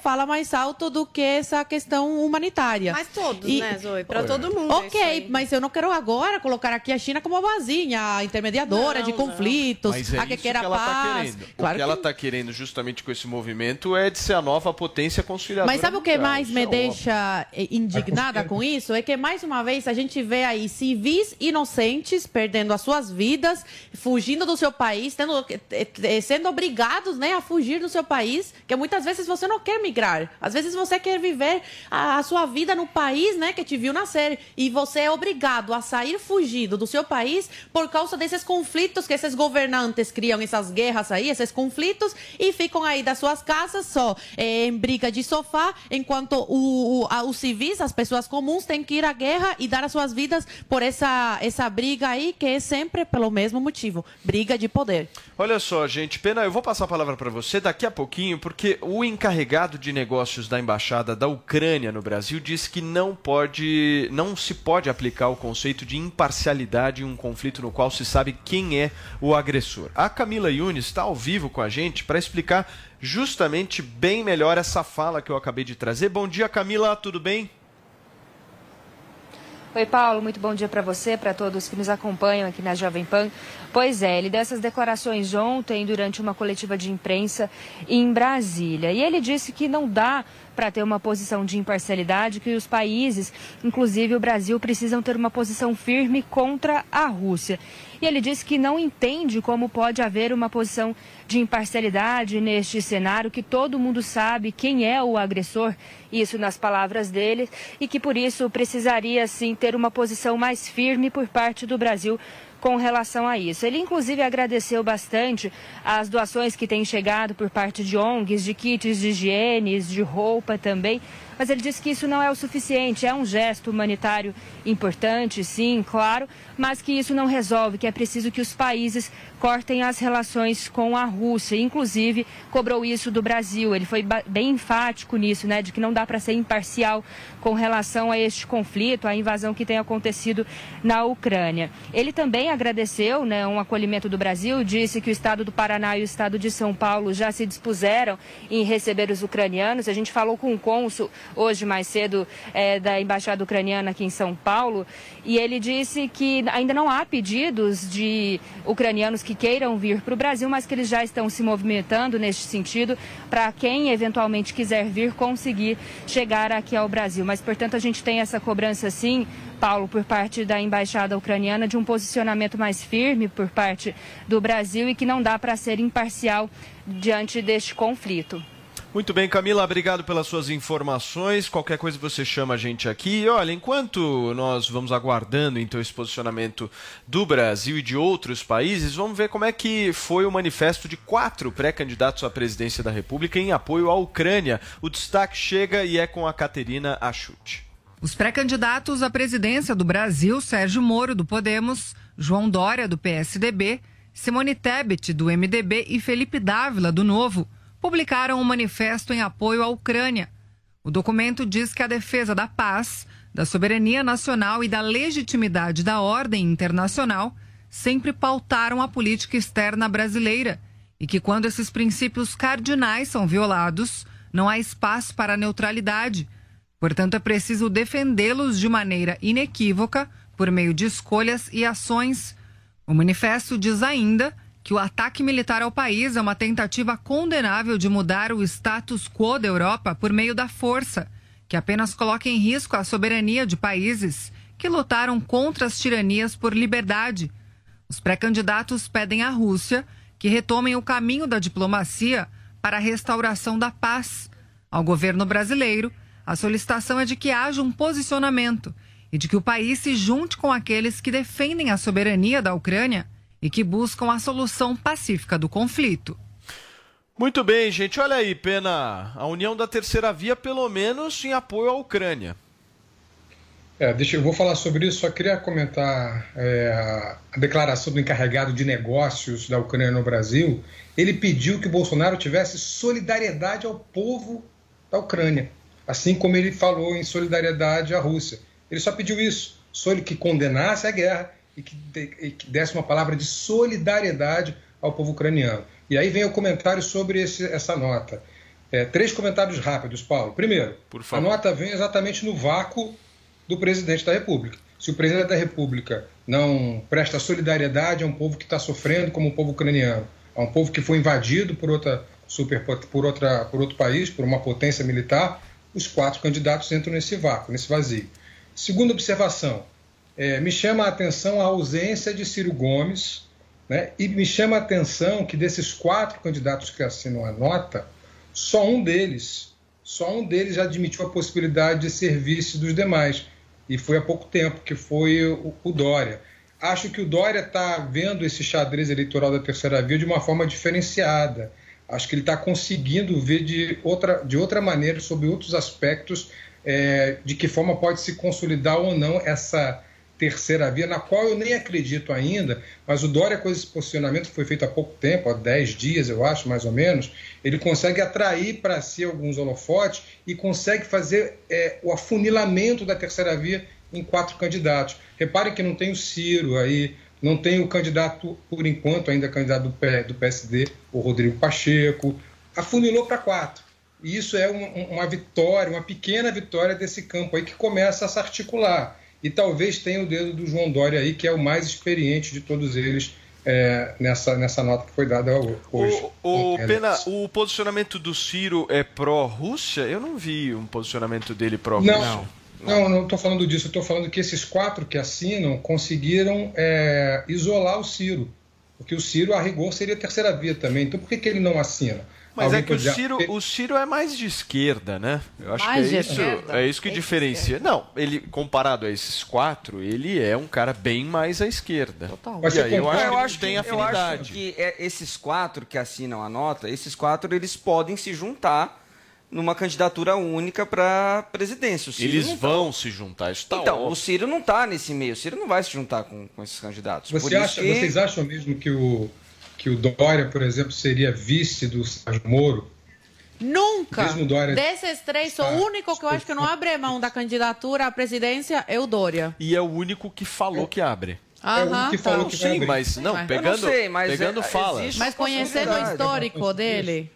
fala mais alto do que essa questão humanitária. Mas todos, E- né, Zoe? Pra todo mundo. é isso Ok, aí. mas eu não quero agora colocar aqui a China como uma vozinha, a intermediadora Não, de não. conflitos, Mas é a que quer a está paz. querendo. Claro o que que ela está querendo justamente com esse movimento é de ser a nova potência conciliadora. Mas sabe o que mundial, mais me é deixa eh, indignada com isso? É que, mais uma vez, a gente vê aí civis inocentes perdendo as suas vidas, fugindo do seu país, tendo, eh, eh, sendo obrigados né, a fugir do seu país, que muitas vezes você não quer migrar. Às vezes você quer viver a, a sua vida no país né, que te viu nascer. E você é obrigado a sair fugido do seu país por causa desses conflitos que esses governantes criam, essas guerras aí, esses conflitos, e ficam aí das suas casas só eh, em briga de sofá, enquanto o, o- a- os civis, as pessoas comuns, têm que ir à guerra e dar as suas vidas por essa, essa briga aí, que é sempre pelo mesmo motivo briga de poder. Olha só, gente, pena, eu vou passar a palavra para você daqui a pouquinho, porque o encarregado de negócios da embaixada da Ucrânia no Brasil disse que não pode, não se pode aplicar o conceito de imparcialidade em um conflito no qual se sabe quem é o agressor. A Camila Yunes está ao vivo com a gente para explicar justamente bem melhor essa fala que eu acabei de trazer. Bom dia, Camila, tudo bem? Oi, Paulo, muito bom dia para você, para todos que nos acompanham aqui na Jovem Pan. Pois é, ele deu essas declarações ontem durante uma coletiva de imprensa em Brasília. E ele disse que não dá para ter uma posição de imparcialidade, que os países, inclusive o Brasil, precisam ter uma posição firme contra a Rússia. E ele disse que não entende como pode haver uma posição de imparcialidade neste cenário, que todo mundo sabe quem é o agressor, isso nas palavras dele, e que por isso precisaria sim ter uma posição mais firme por parte do Brasil com relação a isso. Ele, inclusive, agradeceu bastante as doações que têm chegado por parte de ONGs, de kits de higiene, de roupa também. Mas ele disse que isso não é o suficiente, é um gesto humanitário importante, sim, claro, mas que isso não resolve, que é preciso que os países cortem as relações com a Rússia. Inclusive, cobrou isso do Brasil. Ele foi bem enfático nisso, né, de que não dá para ser imparcial com relação a este conflito, a invasão que tem acontecido na Ucrânia. Ele também agradeceu, né, um acolhimento do Brasil, disse que o estado do Paraná e o estado de São Paulo já se dispuseram em receber os ucranianos. A gente falou com o cônsul hoje mais cedo é, da embaixada ucraniana aqui em São Paulo e ele disse que ainda não há pedidos de ucranianos que queiram vir para o Brasil, mas que eles já estão se movimentando neste sentido para quem eventualmente quiser vir conseguir chegar aqui ao Brasil. Mas, portanto, a gente tem essa cobrança sim, Paulo, por parte da embaixada ucraniana de um posicionamento mais firme por parte do Brasil e que não dá para ser imparcial diante deste conflito. Muito bem, Camila, obrigado pelas suas informações. Qualquer coisa você chama a gente aqui. E olha, enquanto nós vamos aguardando então esse posicionamento do Brasil e de outros países, vamos ver como é que foi o manifesto de quatro pré-candidatos à presidência da República em apoio à Ucrânia. O destaque chega e é com a Caterina Achute. Os pré-candidatos à presidência do Brasil, Sérgio Moro, do Podemos, João Dória, do PSDB, Simone Tebet, do MDB e Felipe Dávila, do Novo publicaram um manifesto em apoio à Ucrânia. O documento diz que a defesa da paz, da soberania nacional e da legitimidade da ordem internacional sempre pautaram a política externa brasileira e que, quando esses princípios cardinais são violados, não há espaço para a neutralidade. Portanto, é preciso defendê-los de maneira inequívoca por meio de escolhas e ações. O manifesto diz ainda que o ataque militar ao país é uma tentativa condenável de mudar o status quo da Europa por meio da força, que apenas coloca em risco a soberania de países que lutaram contra as tiranias por liberdade. Os pré-candidatos pedem à Rússia que retomem o caminho da diplomacia para a restauração da paz. Ao governo brasileiro, a solicitação é de que haja um posicionamento e de que o país se junte com aqueles que defendem a soberania da Ucrânia e que buscam a solução pacífica do conflito. Muito bem, gente. Olha aí, Pena. A união da terceira via, pelo menos em apoio à Ucrânia. É, deixa eu vou falar sobre isso. Só queria comentar é, a declaração do encarregado de negócios da Ucrânia no Brasil. Ele pediu que Bolsonaro tivesse solidariedade ao povo da Ucrânia, assim como ele falou em solidariedade à Rússia. Ele só pediu isso, só ele que condenasse a guerra e que, e que desse uma palavra de solidariedade ao povo ucraniano. E aí vem o comentário sobre esse, essa nota. É, três comentários rápidos, Paulo. Primeiro, a nota vem exatamente no vácuo do presidente da República. Se o presidente da República não presta solidariedade a um povo que está sofrendo como o povo ucraniano, a um povo que foi invadido por, outra super, por, outra, por outro país, por uma potência militar, os quatro candidatos entram nesse vácuo, nesse vazio. Segunda observação, é, me chama a atenção a ausência de Ciro Gomes, né? e me chama a atenção que desses quatro candidatos que assinam a nota, só um deles, só um deles já admitiu a possibilidade de ser vice dos demais, e foi há pouco tempo, que foi o, o Dória. Acho que o Dória está vendo esse xadrez eleitoral da terceira via de uma forma diferenciada. Acho que ele está conseguindo ver de outra, de outra maneira, sobre outros aspectos, é, de que forma pode se consolidar ou não essa terceira via, na qual eu nem acredito ainda, mas o Dória, com esse posicionamento que foi feito há pouco tempo, há 10 dias, eu acho, mais ou menos, ele consegue atrair para si alguns holofotes e consegue fazer é, o afunilamento da terceira via em quatro candidatos. Reparem que não tem o Ciro aí, não tem o candidato, por enquanto, ainda candidato do, PSD, o Rodrigo Pacheco, afunilou para quatro. E isso é uma vitória, uma pequena vitória desse campo aí que começa a se articular. E talvez tenha o dedo do João Dória aí, que é o mais experiente de todos eles é, nessa, nessa nota que foi dada hoje. O, o, Pena, o posicionamento do Ciro é pró-Rússia? Eu não vi um posicionamento dele pró-Rússia. Não, Não, não estou falando disso. Estou falando que esses quatro que assinam conseguiram é, isolar o Ciro. Porque o Ciro, a rigor, seria terceira via também. Então por que, que ele não assina? Mas Alguém é que o pode dizer, Ciro, o Ciro é mais de esquerda, né? Eu acho Mais que é de isso, esquerda? é isso que diferencia. Não, ele comparado a esses quatro, ele é um cara bem mais à esquerda. Total. Mas E aí eu acho que eu acho tem que, eu acho afinidade. que é, esses quatro que assinam a nota, esses quatro eles podem se juntar numa candidatura única para presidência. O Eles tá- vão se juntar, isso tá Então, o. Ciro não está nesse meio. O Ciro não vai se juntar com, com esses candidatos. Por Você isso acha, que- Vocês acham mesmo que o, que o Dória, por exemplo, seria vice do Sérgio Moro? Nunca. Mesmo Dória- Desses três, sou o único que eu acho que não abre mão da candidatura à presidência é o Dória. E é o único que falou que abre. Aham, que tá. falou que Sim, mas não, pegando, não sei, mas pegando é- fala. Mas conhecendo o histórico dele,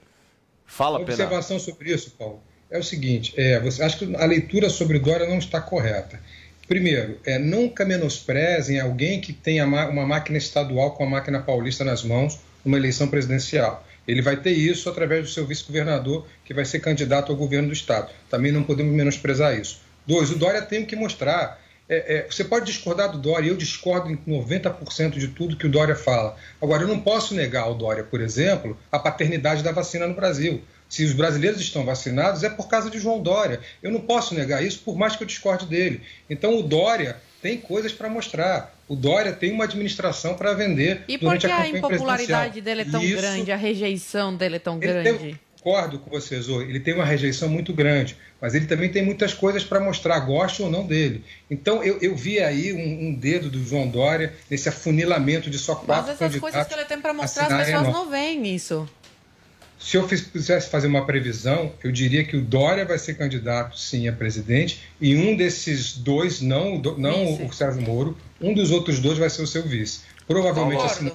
Fala, Uma Pena. observação sobre isso, Paulo, é o seguinte: é, você, acho que a leitura sobre o Dória não está correta. Primeiro, é, nunca menosprezem alguém que tem a ma- uma máquina estadual com a máquina paulista nas mãos numa eleição presidencial. Ele vai ter isso através do seu vice-governador, que vai ser candidato ao governo do Estado. Também não podemos menosprezar isso. Dois, o Dória tem que mostrar. É, é, você pode discordar do Dória, eu discordo em 90% de tudo que o Dória fala. Agora, eu não posso negar ao Dória, por exemplo, a paternidade da vacina no Brasil. Se os brasileiros estão vacinados, é por causa de João Dória. Eu não posso negar isso, por mais que eu discorde dele. Então, o Dória tem coisas para mostrar. O Dória tem uma administração para vender. E por que a campanha impopularidade dele é tão Isso- grande, a rejeição dele é tão grande? tem- concordo com você, Zoe. Ele tem uma rejeição muito grande, mas ele também tem muitas coisas para mostrar, goste ou não dele. Então, eu, eu vi aí um, um dedo do João Dória nesse afunilamento de só Mas quatro essas candidatos coisas que ele tem para mostrar, as a pessoas não veem isso. Se eu quisesse fazer uma previsão, eu diria que o Dória vai ser candidato, sim, a presidente, e um desses dois, não, não o Sérgio Moro, um dos outros dois vai ser o seu vice. Provavelmente assim.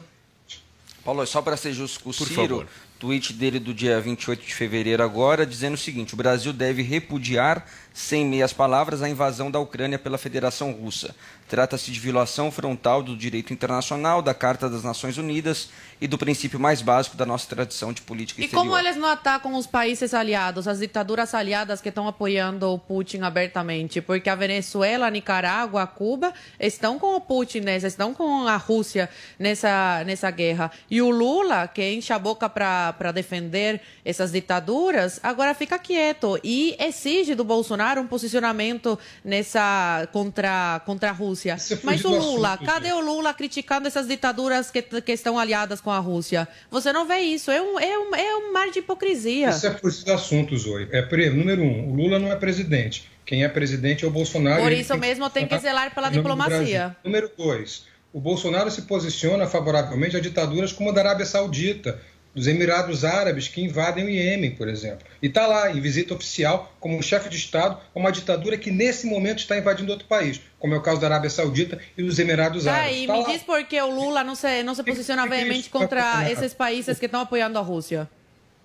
Paulo, só para ser justo com o Por Ciro, favor. tweet dele do dia 28 de fevereiro agora, dizendo o seguinte: o Brasil deve repudiar, sem meias palavras, a invasão da Ucrânia pela Federação Russa. Trata-se de violação frontal do direito internacional, da Carta das Nações Unidas e do princípio mais básico da nossa tradição de política E exterior. como eles não atacam os países aliados, as ditaduras aliadas que estão apoiando o Putin abertamente? Porque a Venezuela, a Nicarágua, a Cuba estão com o Putin nessa, estão com a Rússia nessa, nessa guerra. E o Lula, que enche a boca para defender essas ditaduras, agora fica quieto e exige do Bolsonaro um posicionamento nessa contra, contra a Rússia. É Mas o Lula, cadê o Lula criticando essas ditaduras que, que estão aliadas com a Rússia? Você não vê isso. É um, é um, é um mar de hipocrisia. Isso é fugir do assunto, Zoe. É, número um, o Lula não é presidente. Quem é presidente é o Bolsonaro. Por isso mesmo tem que zelar pela diplomacia. Número dois, o Bolsonaro se posiciona favoravelmente a ditaduras como a da Arábia Saudita, dos Emirados Árabes que invadem o Iêmen, por exemplo. E está lá, em visita oficial, como chefe de Estado, a uma ditadura que nesse momento está invadindo outro país, como é o caso da Arábia Saudita e dos Emirados Tá, Árabes. e Tá me lá. diz por que o Lula não se, não se posiciona veemente contra esses países que estão apoiando a Rússia.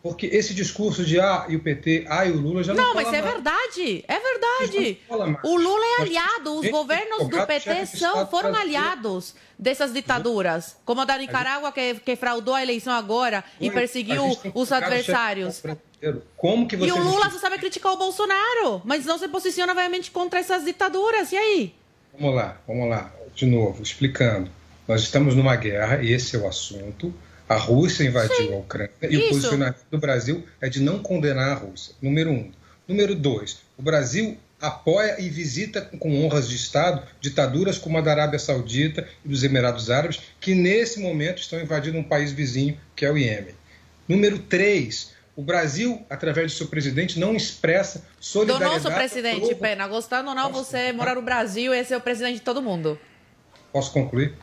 Porque esse discurso de ah, e o PT, ah, e o Lula já não Não, mas é mais. verdade. É verdade. O Lula é aliado. Os governos do PT são, foram aliados dessas ditaduras. Como a da Nicarágua, que, que fraudou a eleição agora e perseguiu os adversários. Como que você E o Lula só sabe criticar o Bolsonaro, mas não se posiciona veemente contra essas ditaduras. E aí? Vamos lá, vamos lá. De novo, explicando. Nós estamos numa guerra, esse é o assunto. A Rússia invadiu a Ucrânia e o Isso. posicionamento do Brasil é de não condenar a Rússia. Número um. Número dois. O Brasil apoia e visita com honras de Estado ditaduras como a da Arábia Saudita e dos Emirados Árabes, que nesse momento estão invadindo um país vizinho, que é o Iêmen. Número três. O Brasil, através do seu presidente, não expressa Do solidariedade. nosso ao presidente, povo- Pena. Gostando ou não, você mora no Brasil e esse é o presidente de todo mundo. Posso concluir?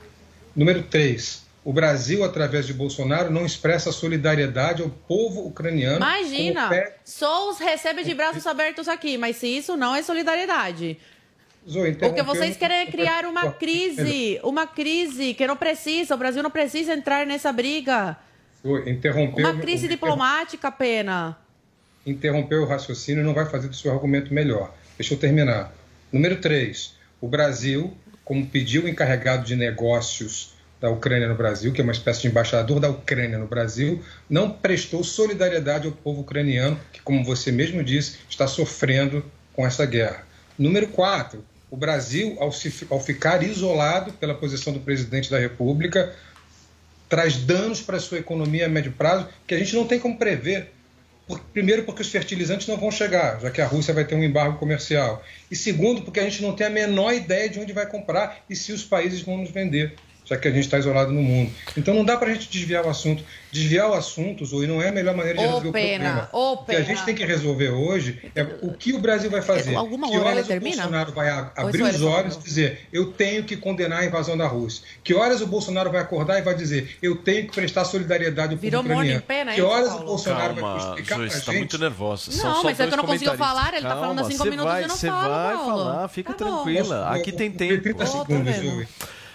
Número 3. O Brasil, através de Bolsonaro, não expressa solidariedade ao povo ucraniano. Imagina, só os recebe de braços abertos aqui, mas se isso não é solidariedade. Zoe, Porque vocês querem criar uma crise, uma crise que não precisa, o Brasil não precisa entrar nessa briga. Zoe, interrompeu, Uma crise diplomática, Pena. Interrompeu o raciocínio e não vai fazer do seu argumento melhor. Deixa eu terminar. Número 3. O Brasil, como pediu o encarregado de negócios da Ucrânia no Brasil, que é uma espécie de embaixador da Ucrânia no Brasil, não prestou solidariedade ao povo ucraniano, que, como você mesmo disse, está sofrendo com essa guerra. Número quatro, o Brasil, ao, se, ao ficar isolado pela posição do presidente da República, traz danos para a sua economia a médio prazo que a gente não tem como prever. Por, primeiro, porque os fertilizantes não vão chegar, já que a Rússia vai ter um embargo comercial. E segundo, porque a gente não tem a menor ideia de onde vai comprar e se os países vão nos vender já que a gente está isolado no mundo. Então não dá para a gente desviar o assunto. Desviar o assunto, Zoe, não é a melhor maneira de resolver pena, o problema. O que a gente tem que resolver hoje é o que o Brasil vai fazer. Alguma que horas o termina? Bolsonaro vai abrir os olhos e dizer eu tenho que condenar a invasão da Rússia. Que horas o Bolsonaro vai acordar e vai dizer eu tenho que prestar solidariedade ao Virou povo ucraniano. Pena, que horas o Bolsonaro Calma, vai explicar Zoe, para você tá gente... muito nervosa. Não, mas é que eu não consigo falar, ele tá Calma, falando há cinco você minutos vai, e eu não Você falo, vai Paulo. falar, fica Tá tranquila. Aqui tem tempo. 30 Ô, segundos? Zoe.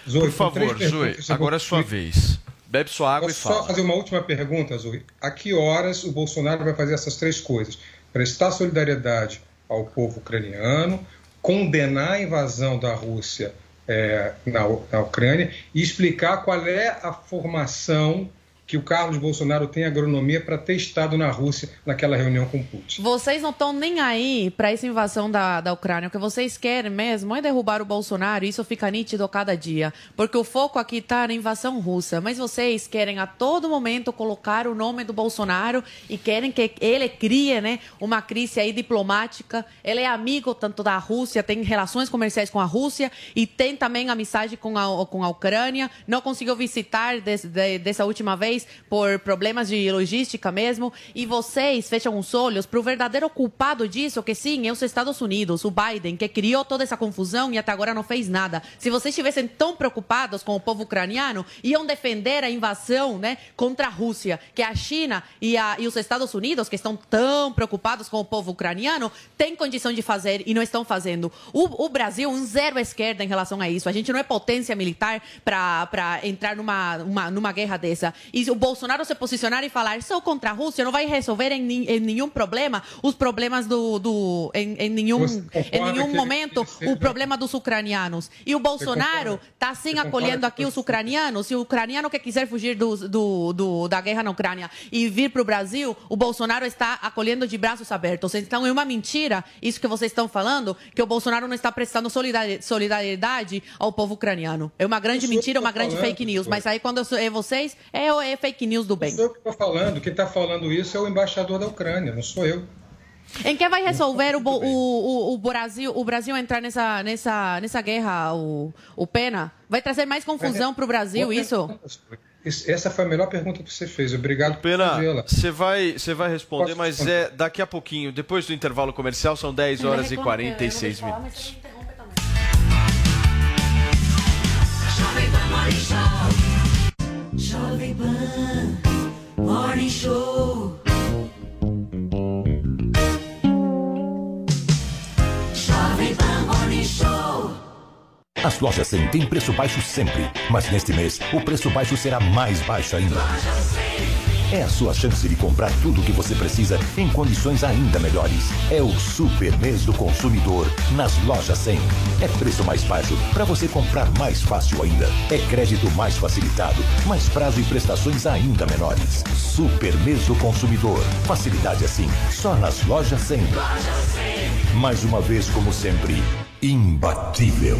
Zoe, Por favor, Zoe, eu agora é sua vez. Bebe sua água Posso e só fala. fazer uma última pergunta, Zoe? A que horas o Bolsonaro vai fazer essas três coisas? Prestar solidariedade ao povo ucraniano, condenar a invasão da Rússia é, na, na Ucrânia e explicar qual é a formação que o Carlos Bolsonaro tem agronomia para ter estado na Rússia naquela reunião com Putin. Vocês não estão nem aí para essa invasão da, da Ucrânia. O que vocês querem mesmo é derrubar o Bolsonaro. Isso fica nítido cada dia. Porque o foco aqui está na invasão russa. Mas vocês querem a todo momento colocar o nome do Bolsonaro e querem que ele crie né, uma crise aí diplomática. Ele é amigo tanto da Rússia, tem relações comerciais com a Rússia e tem também amizade com a, com a Ucrânia. Não conseguiu visitar des, de, dessa última vez por problemas de logística mesmo. E vocês fecham os olhos para o verdadeiro culpado disso, que sim, é os Estados Unidos, o Biden, que criou toda essa confusão e até agora não fez nada. Se vocês estivessem tão preocupados com o povo ucraniano, iam defender a invasão né, contra a Rússia, que a China e, a, e os Estados Unidos, que estão tão preocupados com o povo ucraniano, têm condição de fazer e não estão fazendo. O, o Brasil, um zero à esquerda em relação a isso. A gente não é potência militar para entrar numa, uma, numa guerra dessa. E o Bolsonaro se posicionar e falar sou contra a Rússia não vai resolver em, em nenhum problema os problemas do. do em, em nenhum, em nenhum momento o problema dos ucranianos. E o Bolsonaro está sim acolhendo aqui os ucranianos. Se o ucraniano que quiser fugir do, do, do- da guerra na Ucrânia e vir para o Brasil, o Bolsonaro está acolhendo de braços abertos. Então é uma mentira isso que vocês estão falando, que o Bolsonaro não está prestando solidari- solidariedade ao povo ucraniano. É uma grande eu mentira, uma grande fake news. Mas aí quando é vocês, é, é fake news do bem. Não sou eu que estou falando. Quem está falando isso é o embaixador da Ucrânia, não sou eu. Em que vai resolver o, o, o, o Brasil, o Brasil entrar nessa, nessa, nessa guerra, o, o Pena? Vai trazer mais confusão para o Brasil, isso? Essa foi a melhor pergunta que você fez. Obrigado por Pena, fazê-la. você vai, você vai responder, Posso mas responder? é daqui a pouquinho, depois do intervalo comercial, são 10 horas e 46 minutos. Jovem Pan Morning Show. Jovem Pan Morning Show. As lojas 100 têm preço baixo sempre, mas neste mês o preço baixo será mais baixo ainda. É a sua chance de comprar tudo o que você precisa em condições ainda melhores. É o super mês do consumidor nas lojas 100. É preço mais baixo para você comprar mais fácil ainda. É crédito mais facilitado, mais prazo e prestações ainda menores. Super mês do consumidor. Facilidade assim, só nas lojas 100. Mais uma vez, como sempre, imbatível.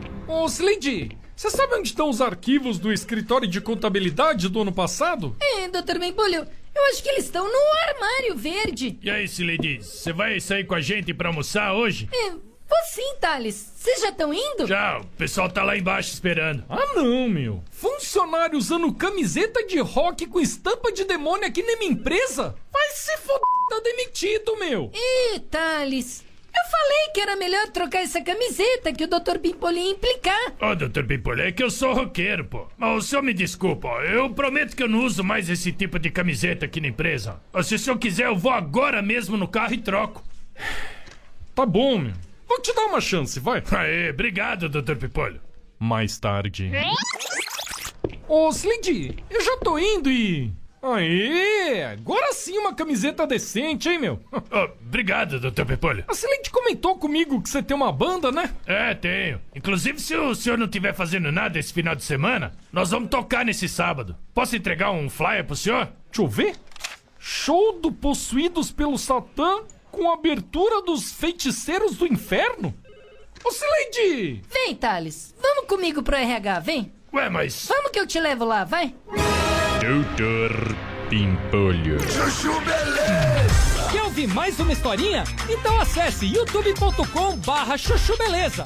Ô, Slindy, você sabe onde estão os arquivos do escritório de contabilidade do ano passado? É, doutor Bempolho, eu acho que eles estão no armário verde. E aí, Siledis, você vai sair com a gente pra almoçar hoje? É, vou sim, Thales. Vocês já estão indo? Já, o pessoal tá lá embaixo esperando. Ah, não, meu. Funcionário usando camiseta de rock com estampa de demônio aqui na minha empresa? Vai se foder, tá demitido, meu. Ih, Thales. Eu falei que era melhor trocar essa camiseta que o Dr. Pimpolho ia implicar. Ô, doutor Pimpolho, é que eu sou roqueiro, pô. Mas o senhor me desculpa, ó. Eu prometo que eu não uso mais esse tipo de camiseta aqui na empresa. Ó, se o senhor quiser, eu vou agora mesmo no carro e troco. Tá bom, meu. Vou te dar uma chance, vai. Aê, obrigado, doutor Pimpolho. Mais tarde. Ô, Slindy, eu já tô indo e... Aê! Agora sim uma camiseta decente, hein, meu? Oh, obrigado, doutor Pimpolho. A Slindy comentou comigo que você tem uma banda, né? É, tenho. Inclusive, se o senhor não estiver fazendo nada esse final de semana, nós vamos tocar nesse sábado. Posso entregar um flyer pro senhor? Deixa eu ver. Show do Possuídos pelo Satã com abertura dos feiticeiros do inferno? Ô, Slindy! Vem, Thales. Vamos comigo pro RH, vem. Ué, mas... Vamos que eu te levo lá, vai. Doutor Pimpolho. Chuchu Beleza. Quer ouvir mais uma historinha? Então acesse youtube.com barra chuchu beleza.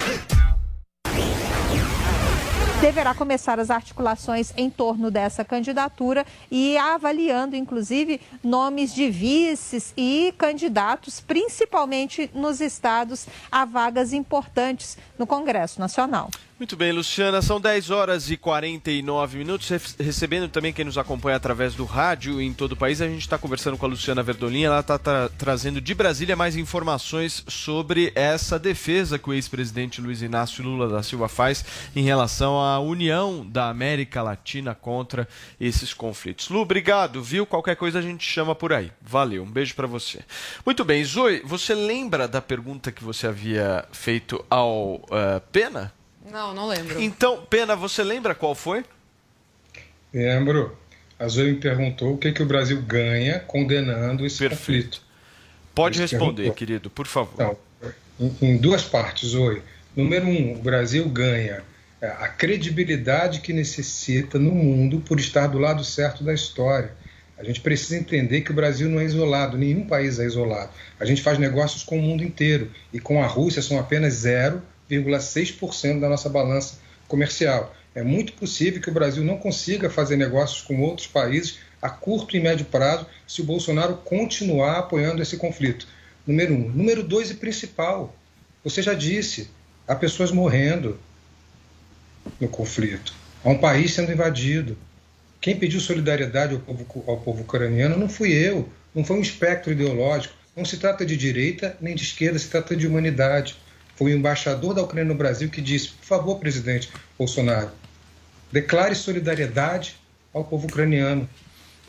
deverá começar as articulações em torno dessa candidatura e avaliando, inclusive, nomes de vices e candidatos, principalmente nos estados, a vagas importantes no Congresso Nacional. Muito bem, Luciana, são 10 horas e 49 minutos. Re- Recebendo também quem nos acompanha através do rádio em todo o país, a gente está conversando com a Luciana Verdolim. Ela está trazendo de Brasília mais informações sobre essa defesa que o ex-presidente Luiz Inácio Lula da Silva faz em relação à união da América Latina contra esses conflitos. Lu, obrigado, viu? Qualquer coisa a gente chama por aí. Valeu, um beijo para você. Muito bem, Zoe, você lembra da pergunta que você havia feito ao eh, Pena? Não, não lembro. Então, Pena, você lembra qual foi? Lembro. A Zoe me perguntou o que, que o Brasil ganha condenando esse conflito. Pode Ele responder, perguntou. querido, por favor. Então, em, em duas partes, Zoe. Número um, o Brasil ganha é, a credibilidade que necessita no mundo por estar do lado certo da história. A gente precisa entender que o Brasil não é isolado, nenhum país é isolado. A gente faz negócios com o mundo inteiro e com a Rússia são apenas 0,6% da nossa balança comercial. É muito possível que o Brasil não consiga fazer negócios com outros países a curto e médio prazo se o Bolsonaro continuar apoiando esse conflito. Número um. Número dois e principal, você já disse, há pessoas morrendo no conflito. Há um país sendo invadido. Quem pediu solidariedade ao povo, ao povo ucraniano não fui eu, não foi um espectro ideológico. Não se trata de direita nem de esquerda, se trata de humanidade. Foi o embaixador da Ucrânia no Brasil que disse: por favor, presidente Bolsonaro, declare solidariedade ao povo ucraniano.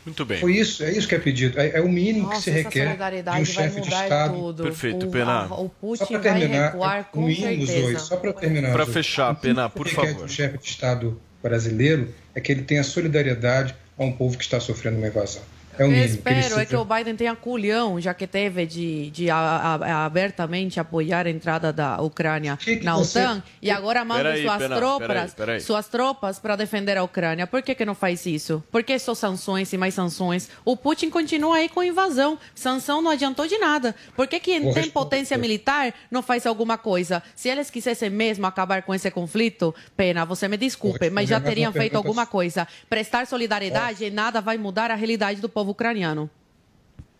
Muito bem. Foi isso, é isso que é pedido. É, é o mínimo que Nossa, se essa requer de um chefe de Estado. tudo. Perfeito, o, Pena. a- o Putin Só para terminar, recuar é com o mínimo, Zoe, certeza. só para terminar. Zoe, fechar, o Pena, que por se requer favor. de um chefe de Estado brasileiro é que ele tenha solidariedade a um povo que está sofrendo uma invasão. É o Eu que espero é que o Biden tenha culhão, já que teve de, de a- a- abertamente apoiar a entrada da Ucrânia que na você- OTAN e agora manda Peraí, suas Pena, tropas, peraí, peraí. suas tropas para defender a Ucrânia. Por que, que não faz isso? Por que só sanções e mais sanções? O Putin continua aí com invasão. Sanção não adiantou de nada. Por que, que Vou tem responder. potência militar não faz alguma coisa? Se eles quisessem mesmo acabar com esse conflito, pena, você me desculpe, mas já teriam feito alguma coisa. Prestar solidariedade e nada vai mudar a realidade do povo ucraniano.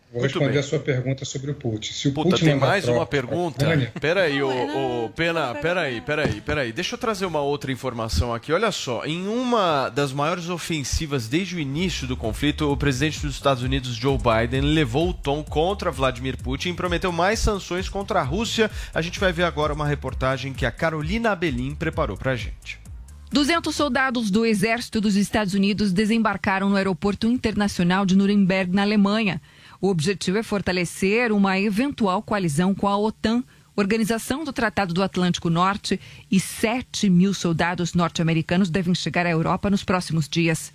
Vou Muito responder bem. a sua pergunta sobre o Putin. Se o Puta, Putin tem mais uma pergunta? Ucrânia, Peraí, ô, é, Pena, peraí, peraí, peraí. Deixa eu trazer uma outra informação aqui. Olha só, em uma das maiores ofensivas desde o início do conflito, o presidente dos Estados Unidos, Joe Biden, levou o tom contra Vladimir Putin e prometeu mais sanções contra a Rússia. A gente vai ver agora uma reportagem que a Carolina Abelim preparou pra gente. 200 soldados do Exército dos Estados Unidos desembarcaram no Aeroporto Internacional de Nuremberg, na Alemanha. O objetivo é fortalecer uma eventual coalizão com a OTAN, Organização do Tratado do Atlântico Norte e 7 mil soldados norte-americanos devem chegar à Europa nos próximos dias.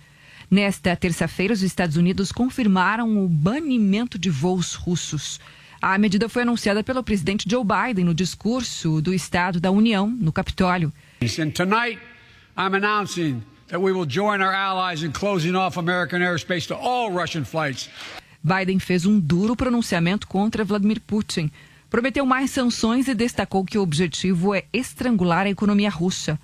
Nesta terça-feira, os Estados Unidos confirmaram o banimento de voos russos. A medida foi anunciada pelo presidente Joe Biden no discurso do Estado da União, no Capitólio. And tonight, I'm announcing that we will join our allies in closing off American airspace to all Russian flights. Biden fez um duro pronunciamento contra Vladimir Putin, prometeu mais sanções e destacou que o objetivo é estrangular a economia russa.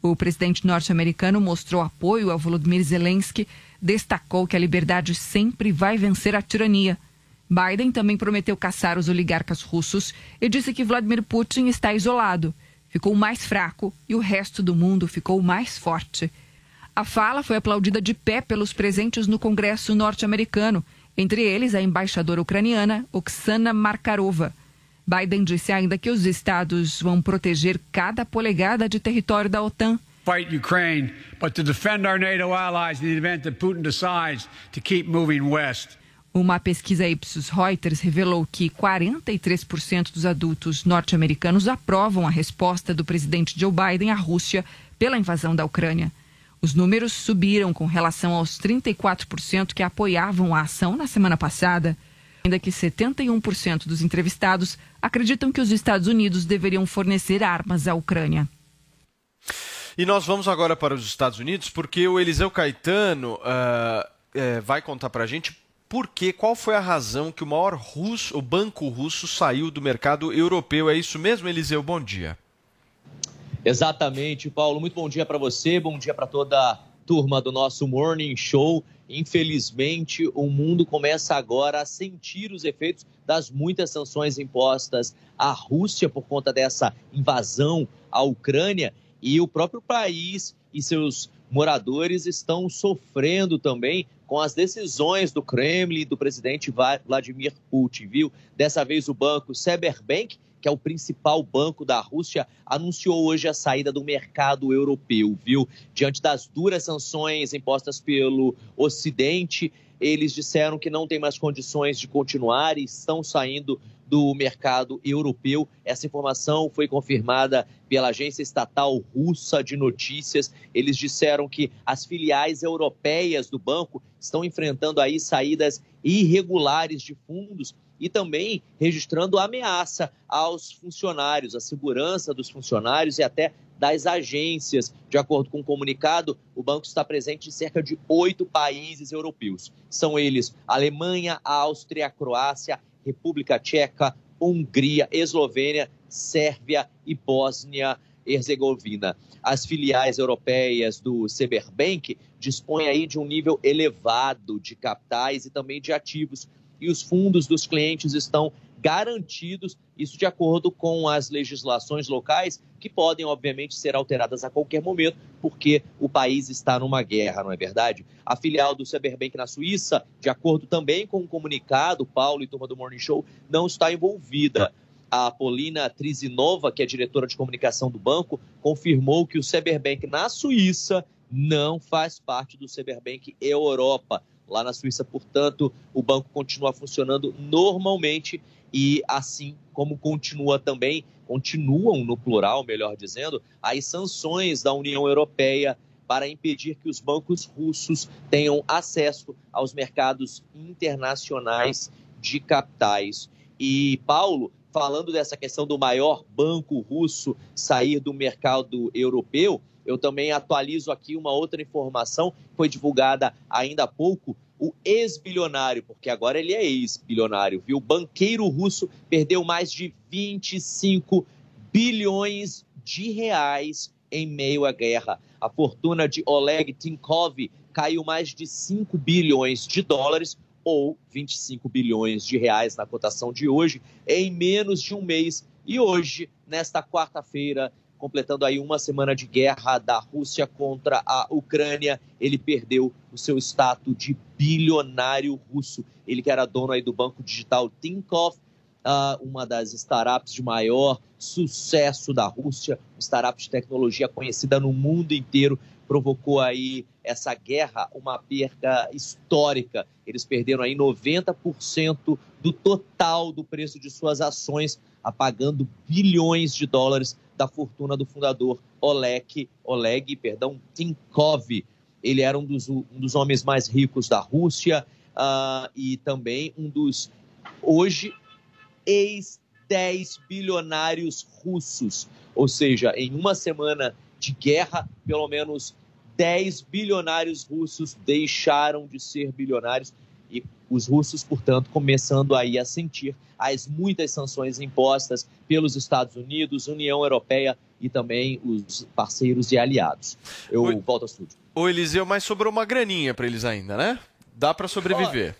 O presidente norte-americano mostrou apoio a Volodymyr Zelensky, destacou que a liberdade sempre vai vencer a tirania. Biden também prometeu caçar os oligarcas russos e disse que Vladimir Putin está isolado, ficou mais fraco e o resto do mundo ficou mais forte. A fala foi aplaudida de pé pelos presentes no Congresso norte-americano, entre eles a embaixadora ucraniana Oksana Markarova. Biden disse ainda que os estados vão proteger cada polegada de território da OTAN. Fight Ukraine, but to defend our NATO allies in the event that Putin decides to keep moving west. Uma pesquisa Ipsos Reuters revelou que 43% dos adultos norte-americanos aprovam a resposta do presidente Joe Biden à Rússia pela invasão da Ucrânia. Os números subiram com relação aos 34% que apoiavam a ação na semana passada. Ainda que 71% dos entrevistados acreditam que os Estados Unidos deveriam fornecer armas à Ucrânia. E nós vamos agora para os Estados Unidos, porque o Eliseu Caetano uh, é, vai contar para a gente por que, qual foi a razão que o maior russo, o banco russo saiu do mercado europeu. É isso mesmo, Eliseu? Bom dia. Exatamente, Paulo. Muito bom dia para você, bom dia para toda a turma do nosso Morning Show. Infelizmente, o mundo começa agora a sentir os efeitos das muitas sanções impostas à Rússia por conta dessa invasão à Ucrânia e o próprio país e seus moradores estão sofrendo também com as decisões do Kremlin e do presidente Vladimir Putin, viu? Dessa vez o banco Seberbank que é o principal banco da Rússia, anunciou hoje a saída do mercado europeu, viu? Diante das duras sanções impostas pelo Ocidente, eles disseram que não tem mais condições de continuar e estão saindo do mercado europeu. Essa informação foi confirmada pela agência estatal russa de notícias. Eles disseram que as filiais europeias do banco estão enfrentando aí saídas irregulares de fundos e também registrando ameaça aos funcionários, à segurança dos funcionários e até das agências. De acordo com o comunicado, o banco está presente em cerca de oito países europeus. São eles Alemanha, Áustria, Croácia, República Tcheca, Hungria, Eslovênia, Sérvia e Bósnia. Herzegovina. As filiais europeias do Seberbank dispõem aí de um nível elevado de capitais e também de ativos, e os fundos dos clientes estão garantidos, isso de acordo com as legislações locais, que podem, obviamente, ser alteradas a qualquer momento, porque o país está numa guerra, não é verdade? A filial do Cyberbank na Suíça, de acordo também com o um comunicado, Paulo e turma do Morning Show, não está envolvida. A Polina Trizinova, que é diretora de comunicação do banco, confirmou que o Cyberbank na Suíça não faz parte do Cyberbank Europa lá na Suíça. Portanto, o banco continua funcionando normalmente e assim como continua também, continuam no plural, melhor dizendo, as sanções da União Europeia para impedir que os bancos russos tenham acesso aos mercados internacionais de capitais. E Paulo, falando dessa questão do maior banco russo sair do mercado europeu, eu também atualizo aqui uma outra informação que foi divulgada ainda há pouco. O ex-bilionário, porque agora ele é ex-bilionário, viu? O banqueiro russo perdeu mais de 25 bilhões de reais em meio à guerra. A fortuna de Oleg Tinkov caiu mais de 5 bilhões de dólares, ou 25 bilhões de reais na cotação de hoje, em menos de um mês. E hoje, nesta quarta-feira, completando aí uma semana de guerra da Rússia contra a Ucrânia, ele perdeu o seu status de bilionário russo. Ele que era dono aí do banco digital Tinkoff, uh, uma das startups de maior sucesso da Rússia, uma startup de tecnologia conhecida no mundo inteiro provocou aí essa guerra uma perda histórica. Eles perderam aí 90% do total do preço de suas ações, apagando bilhões de dólares da fortuna do fundador Oleg, Oleg perdão, Tinkov. Ele era um dos, um dos homens mais ricos da Rússia uh, e também um dos, hoje, ex-10 bilionários russos. Ou seja, em uma semana de guerra, pelo menos 10 bilionários russos deixaram de ser bilionários e os russos, portanto, começando aí a sentir as muitas sanções impostas pelos Estados Unidos, União Europeia e também os parceiros e aliados. Eu volto ao estúdio. Ô Eliseu, mas sobrou uma graninha para eles ainda, né? Dá para sobreviver.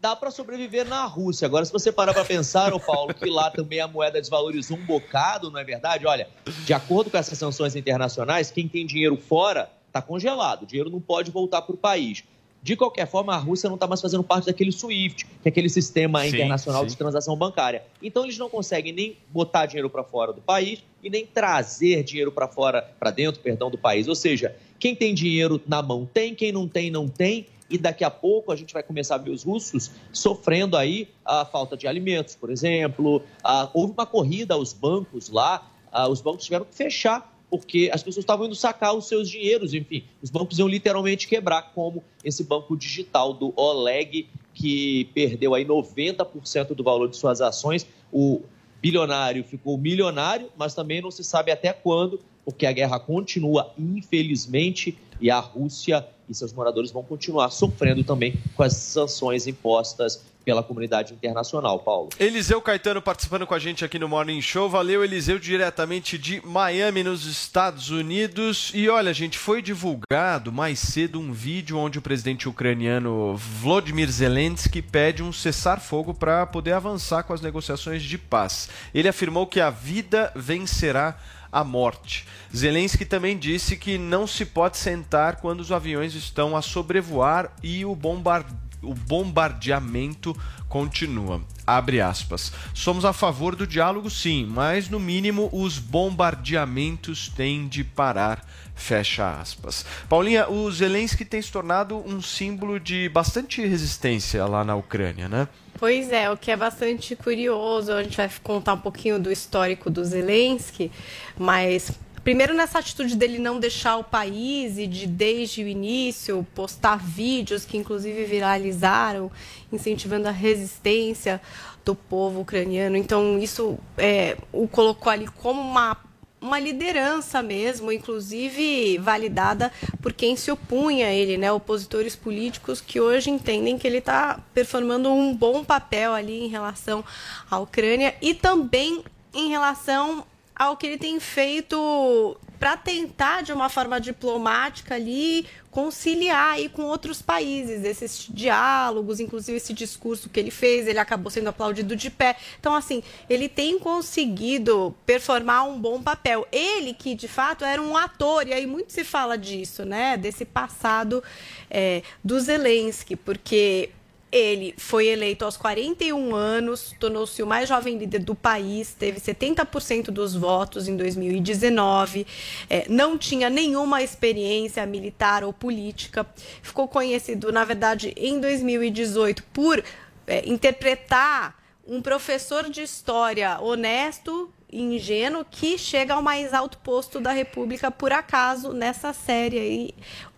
dá para sobreviver na Rússia. Agora, se você parar para pensar, ô Paulo, que lá também a moeda desvalorizou um bocado, não é verdade? Olha, de acordo com essas sanções internacionais, quem tem dinheiro fora está congelado. O dinheiro não pode voltar para o país. De qualquer forma, a Rússia não está mais fazendo parte daquele SWIFT, que é aquele sistema sim, internacional sim. de transação bancária. Então, eles não conseguem nem botar dinheiro para fora do país e nem trazer dinheiro para fora, para dentro, perdão, do país. Ou seja, quem tem dinheiro na mão tem, quem não tem, não tem. E daqui a pouco a gente vai começar a ver os russos sofrendo aí a falta de alimentos, por exemplo. Ah, houve uma corrida aos bancos lá, ah, os bancos tiveram que fechar porque as pessoas estavam indo sacar os seus dinheiros, enfim, os bancos iam literalmente quebrar, como esse banco digital do Oleg, que perdeu aí 90% do valor de suas ações. O bilionário ficou milionário, mas também não se sabe até quando, porque a guerra continua, infelizmente, e a Rússia e seus moradores vão continuar sofrendo também com as sanções impostas pela comunidade internacional, Paulo. Eliseu Caetano participando com a gente aqui no Morning Show. Valeu, Eliseu, diretamente de Miami, nos Estados Unidos. E olha, gente, foi divulgado mais cedo um vídeo onde o presidente ucraniano Volodymyr Zelensky pede um cessar-fogo para poder avançar com as negociações de paz. Ele afirmou que a vida vencerá a morte. Zelensky também disse que não se pode sentar quando os aviões estão a sobrevoar e o bombardeio o bombardeamento continua. Abre aspas. Somos a favor do diálogo, sim, mas no mínimo os bombardeamentos têm de parar. Fecha aspas. Paulinha, o Zelensky tem se tornado um símbolo de bastante resistência lá na Ucrânia, né? Pois é, o que é bastante curioso. A gente vai contar um pouquinho do histórico do Zelensky, mas Primeiro, nessa atitude dele não deixar o país e de, desde o início, postar vídeos que, inclusive, viralizaram, incentivando a resistência do povo ucraniano. Então, isso é, o colocou ali como uma, uma liderança mesmo, inclusive validada por quem se opunha a ele, né? Opositores políticos que hoje entendem que ele está performando um bom papel ali em relação à Ucrânia e também em relação ao que ele tem feito para tentar, de uma forma diplomática ali, conciliar aí com outros países, esses diálogos, inclusive esse discurso que ele fez, ele acabou sendo aplaudido de pé. Então, assim, ele tem conseguido performar um bom papel. Ele que, de fato, era um ator, e aí muito se fala disso, né, desse passado é, do Zelensky, porque ele foi eleito aos 41 anos, tornou-se o mais jovem líder do país, teve 70% dos votos em 2019, é, não tinha nenhuma experiência militar ou política, ficou conhecido, na verdade, em 2018 por é, interpretar um professor de história honesto ingênuo que chega ao mais alto posto da República por acaso nessa série aí,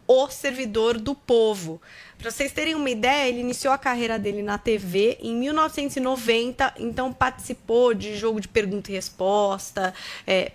O Servidor do Povo. Para vocês terem uma ideia, ele iniciou a carreira dele na TV em 1990, então participou de jogo de pergunta e resposta, é,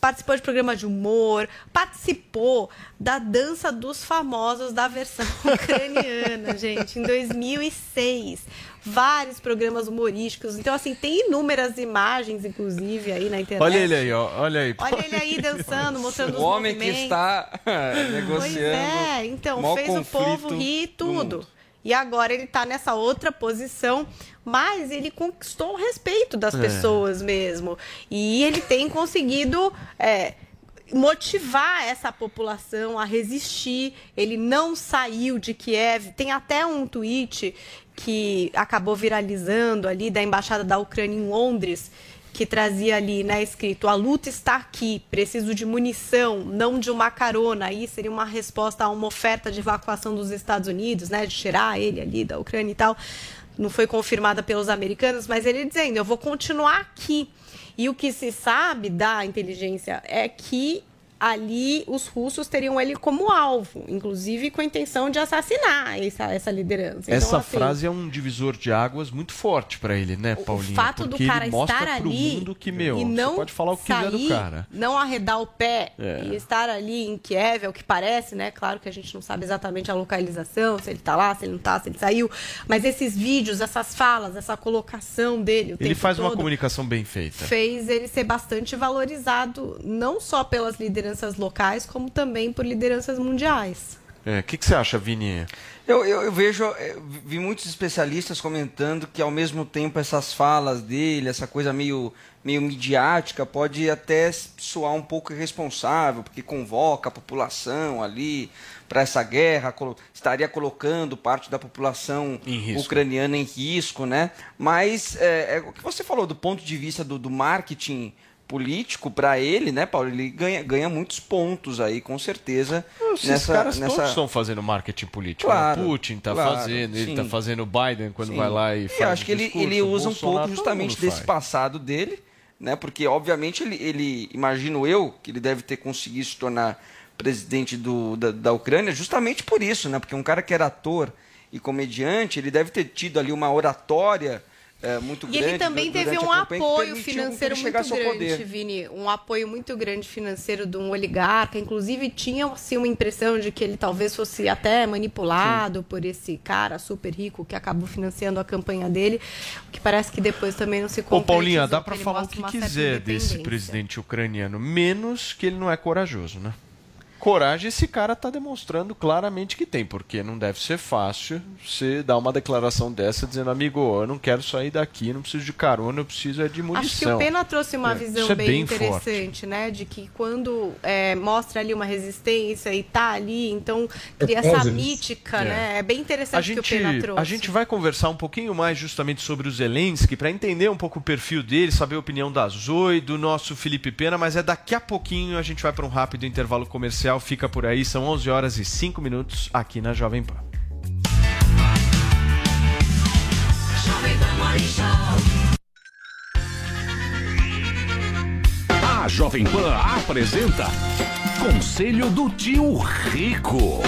participou de programa de humor, participou da Dança dos Famosos da versão ucraniana, gente, em 2006 vários programas humorísticos. Então, assim, tem inúmeras imagens, inclusive, aí na internet. Olha ele aí, ó. Olha aí. Olha ele aí dançando, mostrando o os homem movimentos. que está negociando. Pois é, então, fez o povo rir tudo. E agora ele está nessa outra posição, mas ele conquistou o respeito das é. pessoas mesmo. E ele tem conseguido. É, motivar essa população a resistir. Ele não saiu de Kiev. Tem até um tweet que acabou viralizando ali da embaixada da Ucrânia em Londres, que trazia ali, né, escrito: a luta está aqui, preciso de munição, não de uma carona. Aí seria uma resposta a uma oferta de evacuação dos Estados Unidos, né, de tirar ele ali da Ucrânia e tal. Não foi confirmada pelos americanos, mas ele dizendo: eu vou continuar aqui. E o que se sabe da inteligência é que ali os russos teriam ele como alvo, inclusive com a intenção de assassinar essa, essa liderança. Essa então, assim, frase é um divisor de águas muito forte pra ele, né, Paulinho? o fato Porque do cara estar ali mundo que, meu, e não pode falar o que sair, do cara. não arredar o pé É. e estar ali em Kiev, é o que parece, né? Claro que a gente não sabe exatamente a localização, se ele tá lá, se ele não tá, se ele saiu, mas esses vídeos, essas falas, essa colocação dele, Ele faz uma todo, comunicação bem feita. fez ele ser bastante valorizado não só pelas lideranças locais, como também por lideranças mundiais. É, O que, que você acha, Vini? Eu, eu, eu vejo, eh, vi muitos especialistas comentando que ao mesmo tempo essas falas dele, essa coisa meio, meio midiática, pode até soar um pouco irresponsável, porque convoca a população ali para essa guerra, colo- estaria colocando parte da população risco. ucraniana em risco, né? Mas é, é o que você falou do ponto de vista do, do marketing político para ele, né, Paulo? Ele ganha, ganha muitos pontos aí, com certeza. Esses nessa, caras nessa... todos estão fazendo marketing político. Claro, né? Putin tá claro, fazendo, ele sim. tá fazendo o Biden quando Sim. vai lá e faz Eu acho que ele, ele usa um pouco justamente desse faz. passado dele, né? Porque, obviamente, ele, ele, imagino eu, que ele deve ter conseguido se tornar presidente do, da, da Ucrânia justamente por isso, né? Porque um cara que era ator e comediante, ele deve ter tido ali uma oratória eh, muito E grande. ele também teve um apoio financeiro muito grande. Vini. Um apoio muito grande financeiro de um oligarca. Inclusive, tinha assim, uma impressão de que ele talvez fosse até manipulado por esse cara super rico que acabou financiando a campanha dele. O que parece que depois também não se Ô, concretizou. Paulinha, dá ele falar o que quiser desse presidente ucraniano, menos que ele não é corajoso, né? Coragem esse cara tá demonstrando claramente que tem, porque não deve ser fácil você dar uma declaração dessa dizendo, amigo, eu não quero sair daqui, não preciso de carona, eu preciso é de munição. Acho que o Pena trouxe uma É, visão é bem, bem interessante, né? De que quando é, mostra ali uma resistência e tá ali, então cria essa mítica, É. né? É bem A interessante gente, que o Pena trouxe. a gente vai conversar um pouquinho mais justamente sobre o Zelensky para entender um pouco o perfil dele, saber a opinião da Zoe, do nosso Felipe Pena, mas é daqui a pouquinho a gente vai para um rápido intervalo comercial. Fica por aí, são 11 horas e 5 minutos aqui na Jovem Pan. A Jovem Pan apresenta Conselho do Tio Rico.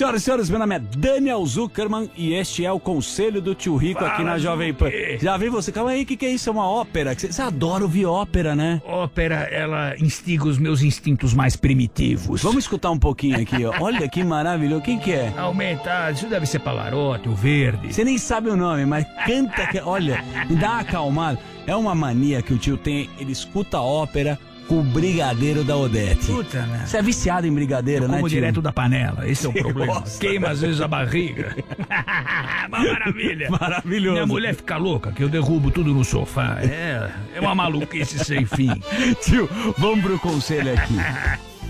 Senhoras e senhores, meu nome é Daniel Zuckerman e este é o Conselho do Tio Rico aqui Fala, na Jovem Pan. Já vi você? Calma aí, o que, que é isso? É uma ópera? Você você adora ouvir ópera, né? Ópera, ela instiga os meus instintos mais primitivos. Vamos escutar um pouquinho aqui, ó. Olha que maravilhoso. Quem que é? Aumenta, isso deve ser Pavarotti, o verde. Você nem sabe o nome, mas canta que. Olha, me dá uma acalmada. É uma mania que o tio tem. Ele escuta ópera com o brigadeiro da Odete. Puta, né? Você é viciado em brigadeiro, Eu né, como tio? direto da panela, esse é o problema. gosta. Queima às vezes a barriga. Uma maravilha. Maravilhoso. Minha mulher fica louca que eu derrubo tudo no sofá. É, é uma maluquice sem fim. Tio, vamos pro conselho aqui.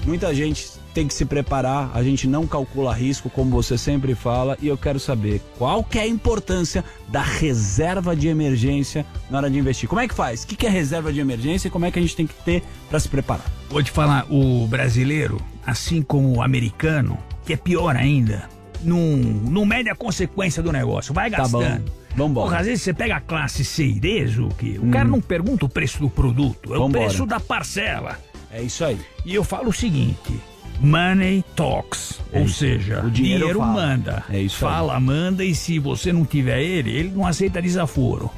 Muita gente tem que se preparar, a gente não calcula risco, como você sempre fala, e eu quero saber qual que é a importância da reserva de emergência na hora de investir. Como é que faz? O que que é reserva de emergência e como é que a gente tem que ter para se preparar? Vou te falar, o brasileiro, assim como o americano, que é pior ainda, não, não mede a consequência do negócio, vai Tá gastando. bom. Vambora. Porra, às vezes você pega a classe C e D, Zuki, o cara não pergunta o preço do produto, é Hum. Vambora. o preço da parcela. É isso aí. E eu falo o seguinte: money talks, ou seja, o dinheiro fala. manda. É isso aí. Fala, manda, e se você não tiver ele, ele não aceita desaforo.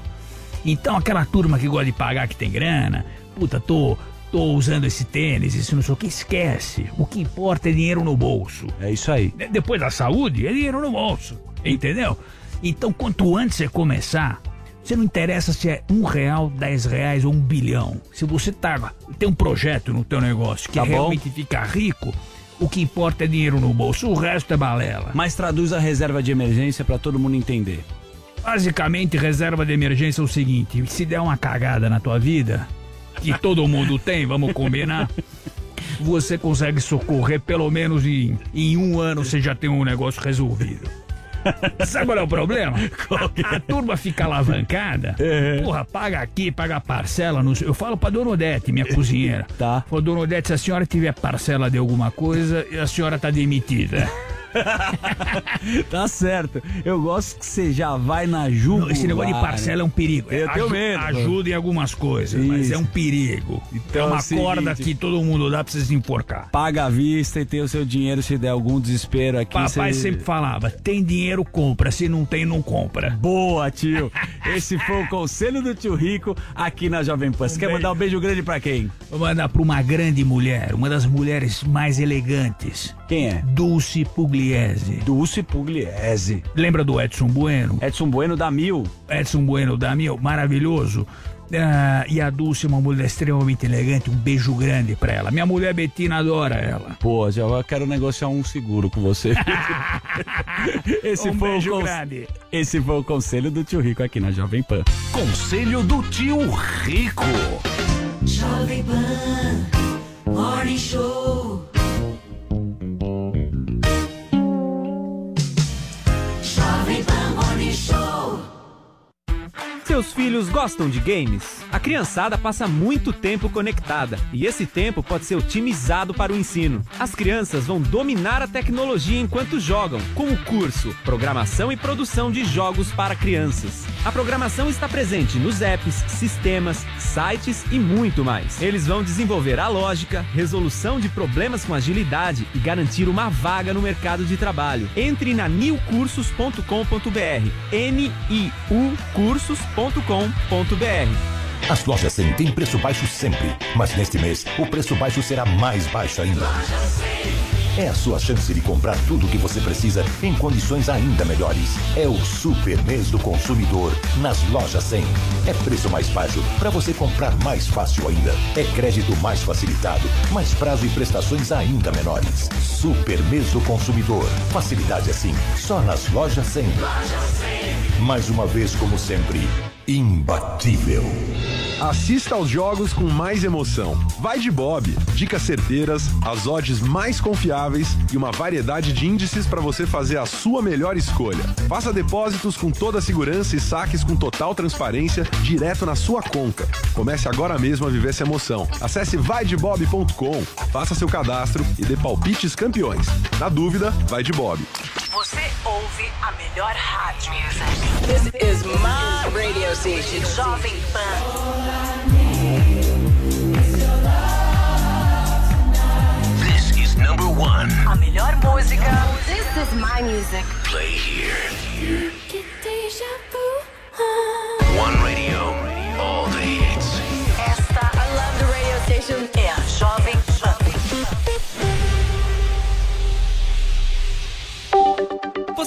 Então aquela turma que gosta de pagar que tem grana, puta, tô, tô usando esse tênis, isso não sei o que, esquece. O que importa é dinheiro no bolso. É isso aí. De- Depois da saúde, é dinheiro no bolso. Entendeu? Então, quanto antes você começar, você não interessa se é um real, dez reais ou um bilhão. Se você tá, tem um projeto no teu negócio que Tá bom. realmente fica rico, o que importa é dinheiro no bolso, o resto é balela. Mas traduz a reserva de emergência para todo mundo entender. Basicamente, reserva de emergência é o seguinte: se der uma cagada na tua vida, que todo mundo tem, vamos combinar, você consegue socorrer pelo menos em, em um ano você já tem um negócio resolvido. Sabe qual é o problema? A, a turma fica alavancada. Porra, paga aqui, paga parcela. No... Eu falo pra Dona Odete, minha cozinheira. Tá. Ô, Dona Odete, se a senhora tiver parcela de alguma coisa, a senhora tá demitida. tá certo. Eu gosto que você já vai na jugular. Esse negócio de parcela é um perigo. Eu tenho Aju- medo. Ajuda em algumas coisas, mas Isso. é um perigo. Então é uma é seguinte. corda que todo mundo dá pra você se enforcar. Paga à vista e tem o seu dinheiro se der algum desespero aqui. Papai você- sempre falava: tem dinheiro, compra. Se não tem, não compra. Boa, tio. Esse foi o conselho do tio Rico aqui na Jovem Pan. Você quer beijo. mandar um beijo grande pra quem? Vou mandar pra uma grande mulher, uma das mulheres mais elegantes. Quem é? Dulce Pugliese. Dulce Pugliese. Lembra do Edson Bueno? Edson Bueno da Mil. Edson Bueno da Mil, maravilhoso. Ah, e a Dulce é uma mulher extremamente elegante, um beijo grande pra ela. Minha mulher Betina adora ela. Pô, já eu quero negociar um seguro com você. Esse Um foi beijo o grande. Esse foi o conselho do tio Rico aqui na Jovem Pan. Conselho do tio Rico. Jovem Pan, Morning Show. Seus filhos gostam de games? A criançada passa muito tempo conectada e esse tempo pode ser otimizado para o ensino. As crianças vão dominar a tecnologia enquanto jogam, com o curso Programação e Produção de Jogos para Crianças. A programação está presente nos apps, sistemas, sites e muito mais. Eles vão desenvolver a lógica, resolução de problemas com agilidade e garantir uma vaga no mercado de trabalho. Entre na newcursos.com.br. N-I-U cursos.com.br. As lojas 100 têm preço baixo sempre, mas neste mês o preço baixo será mais baixo ainda. É a sua chance de comprar tudo o que você precisa em condições ainda melhores. É o super mês do consumidor nas lojas 100. É preço mais baixo para você comprar mais fácil ainda. É crédito mais facilitado, mais prazo e prestações ainda menores. Super mês do consumidor. Facilidade assim, só nas lojas 100. Mais uma vez, como sempre, imbatível. Assista aos jogos com mais emoção. Vai de Bob. Dicas certeiras, as odds mais confiáveis e uma variedade de índices para você fazer a sua melhor escolha. Faça depósitos com toda a segurança e saques com total transparência direto na sua conta. Comece agora mesmo a viver essa emoção. Acesse vaidebob.com, faça seu cadastro e dê palpites campeões. Na dúvida, vai de Bob. Você ouve a melhor rádio. This is my radio station, Jovem Pan. This is number one. A melhor música. This is my music. Play here. One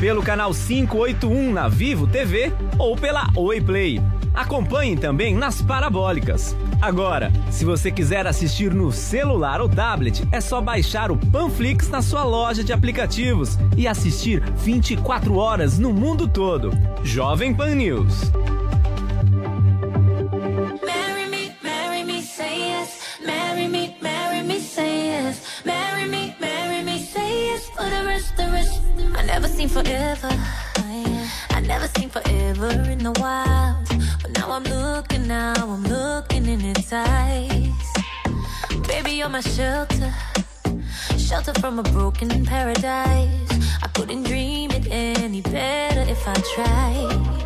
Pelo canal 581 na Vivo TV ou pela Oi Play. Acompanhe também nas parabólicas. Agora, se você quiser assistir no celular ou tablet, é só baixar o Panflix na sua loja de aplicativos e assistir 24 horas no mundo todo. Jovem Pan News. Marry me, marry me, say yes. Marry me, marry me, say yes. Marry me, For the rest, the rest. I never seen forever. I never seen forever in the wild. But now I'm looking, now I'm looking in its eyes. Baby, you're my shelter. Shelter from a broken paradise. I couldn't dream it any better if I tried.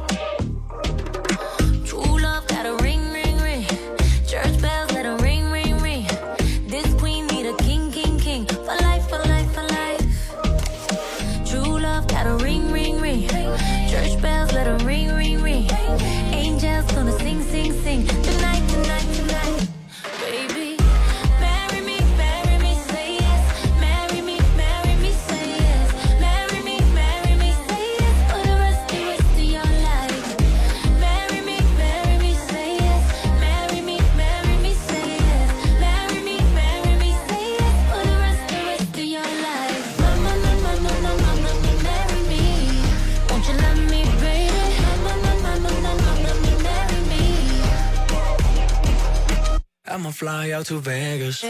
I'ma fly out to Vegas.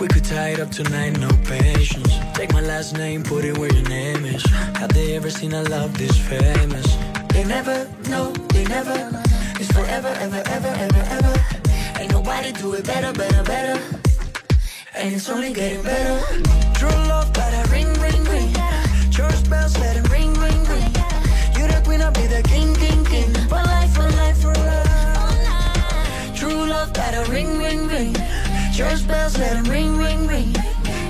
We could tie it up tonight, no patience. Take my last name, put it where your name is. Have they ever seen a love this famous? They never, no, they never. It's forever, ever, ever, ever, ever. Ain't nobody do it better, better, better. And it's only getting better. True love, Love, ring, ring, ring. Church bells, let it ring, ring, ring.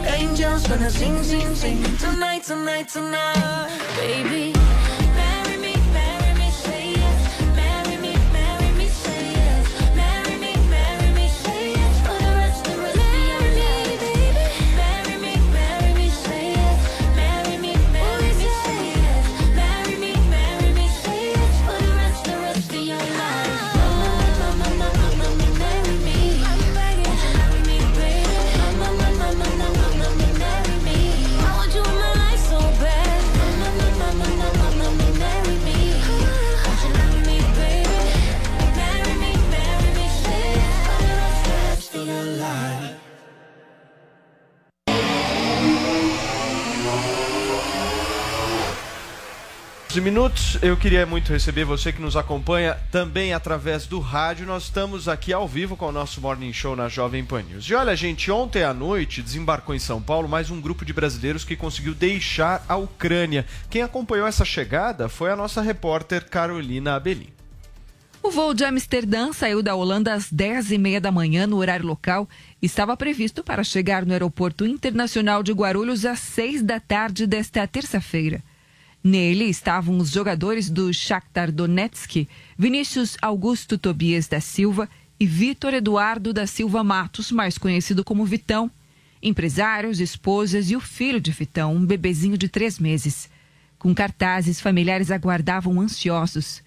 Angels gonna sing, sing, sing. Tonight, tonight, tonight. Baby. Minutos, eu queria muito receber você que nos acompanha também através do rádio. Nós estamos aqui ao vivo com o nosso Morning Show na Jovem Pan News. E olha, gente, ontem à noite desembarcou em São Paulo mais um grupo de brasileiros que conseguiu deixar a Ucrânia. Quem acompanhou essa chegada foi a nossa repórter Carolina Abelim. O voo de Amsterdã saiu da Holanda às 10h30 da manhã no horário local estava previsto para chegar no Aeroporto Internacional de Guarulhos às 6 da tarde desta terça-feira. Nele estavam os jogadores do Shakhtar Donetsk, Vinícius Augusto Tobias da Silva e Vitor Eduardo da Silva Matos, mais conhecido como Vitão. Empresários, esposas e o filho de Vitão, um bebezinho de três meses. Com cartazes, familiares aguardavam ansiosos.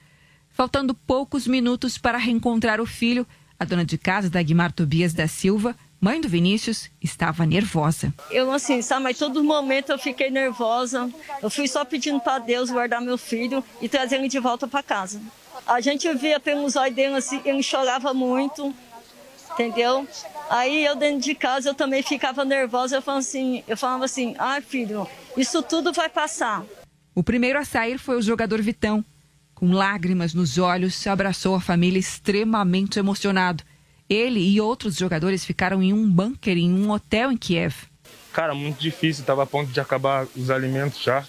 Faltando poucos minutos para reencontrar o filho, a dona de casa, Dagmar Tobias da Silva, mãe do Vinícius, estava nervosa. Eu, assim, sabe, mas todo momento eu fiquei nervosa. Eu fui só pedindo para Deus guardar meu filho e trazer ele de volta para casa. A gente via pelos olhos dele, assim, ele chorava muito, entendeu? Aí eu dentro de casa eu também ficava nervosa. Eu falava assim, eu falava assim, ah, filho, isso tudo vai passar. O primeiro a sair foi o jogador Vitão. Com lágrimas nos olhos, abraçou a família extremamente emocionado. Ele e outros jogadores ficaram em um bunker em um hotel em Kiev. Cara, muito difícil, tava a ponto de acabar os alimentos já.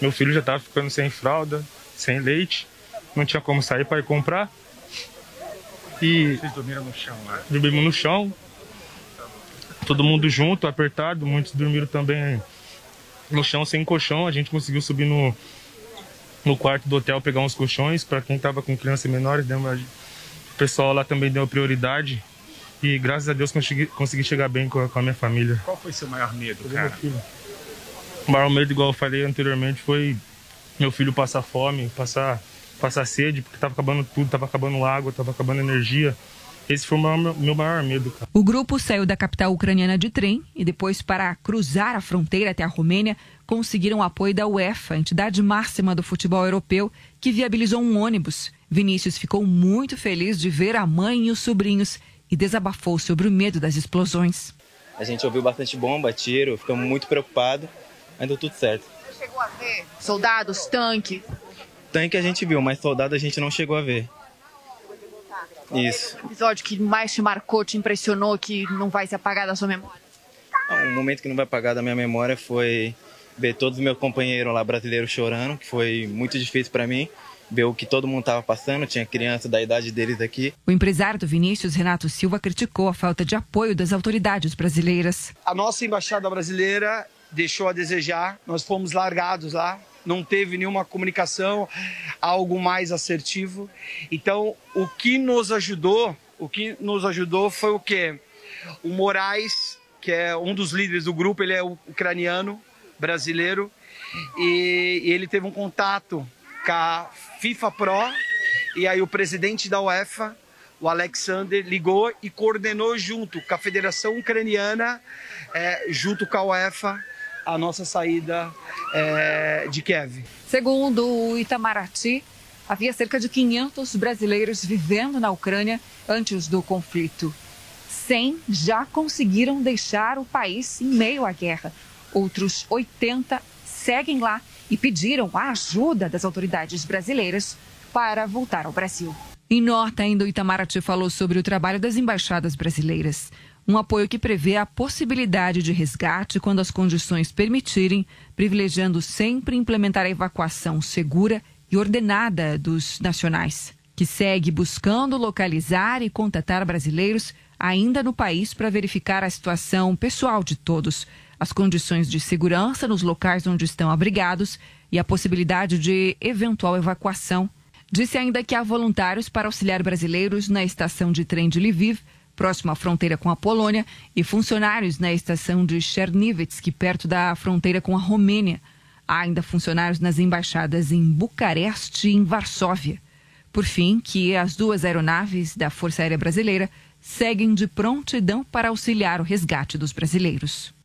Meu filho já tava ficando sem fralda, sem leite, não tinha como sair para ir comprar. E Vocês dormiram no chão lá? dormimos no chão, todo mundo junto, apertado, muitos dormiram também no chão sem colchão. A gente conseguiu subir no, no quarto do hotel pegar uns colchões para quem tava com crianças menores, deu uma- o pessoal lá também deu prioridade. E graças a Deus consegui, consegui chegar bem com a, com a minha família. Qual foi seu maior medo, meu cara? O maior medo, igual eu falei anteriormente, foi meu filho passar fome, passar, passar sede, porque tava acabando tudo, tava acabando água, tava acabando energia. Esse foi o maior- meu maior medo, cara. O grupo saiu da capital ucraniana de trem e depois, para cruzar a fronteira até a Romênia, conseguiram apoio da UEFA, a entidade máxima do futebol europeu, que viabilizou um ônibus. Vinícius ficou muito feliz de ver a mãe e os sobrinhos e desabafou sobre o medo das explosões. A gente ouviu bastante bomba, tiro, ficamos muito preocupados, mas deu tudo certo. Você chegou a ver soldados, tanque? Tanque a gente viu, mas soldado a gente não chegou a ver. Isso. O episódio que mais te marcou, te impressionou, que não vai se apagar da sua memória? Um momento que não vai apagar da minha memória foi ver todos os meus companheiros lá brasileiros chorando, que foi muito difícil para mim. Ver o que todo mundo estava passando, tinha criança da idade deles aqui. O empresário do Vinícius, Renato Silva, criticou a falta de apoio das autoridades brasileiras. A nossa embaixada brasileira deixou a desejar, nós fomos largados lá, não teve nenhuma comunicação, algo mais assertivo. Então, o que nos ajudou, o que nos ajudou foi o quê? O Moraes, que é um dos líderes do grupo, ele é ucraniano, brasileiro, e, e ele teve um contato com a FIFA Pro, e aí o presidente da UEFA, o Alexander, ligou e coordenou junto com a Federação Ucraniana, eh, junto com a UEFA, a nossa saída eh, de Kiev. Segundo o Itamaraty, havia cerca de 500 brasileiros vivendo na Ucrânia antes do conflito. 100 já conseguiram deixar o país em meio à guerra. Outros 80 seguem lá e pediram a ajuda das autoridades brasileiras para voltar ao Brasil. Em nota, ainda o Itamaraty falou sobre o trabalho das embaixadas brasileiras. Um apoio que prevê a possibilidade de resgate quando as condições permitirem, privilegiando sempre implementar a evacuação segura e ordenada dos nacionais, que segue buscando localizar e contatar brasileiros ainda no país para verificar a situação pessoal de todos, as condições de segurança nos locais onde estão abrigados e a possibilidade de eventual evacuação. Disse ainda que há voluntários para auxiliar brasileiros na estação de trem de Lviv, próximo à fronteira com a Polônia, e funcionários na estação de Chernivtsk, perto da fronteira com a Romênia. Há ainda funcionários nas embaixadas em Bucareste e em Varsóvia. Por fim, que as duas aeronaves da Força Aérea Brasileira seguem de prontidão para auxiliar o resgate dos brasileiros.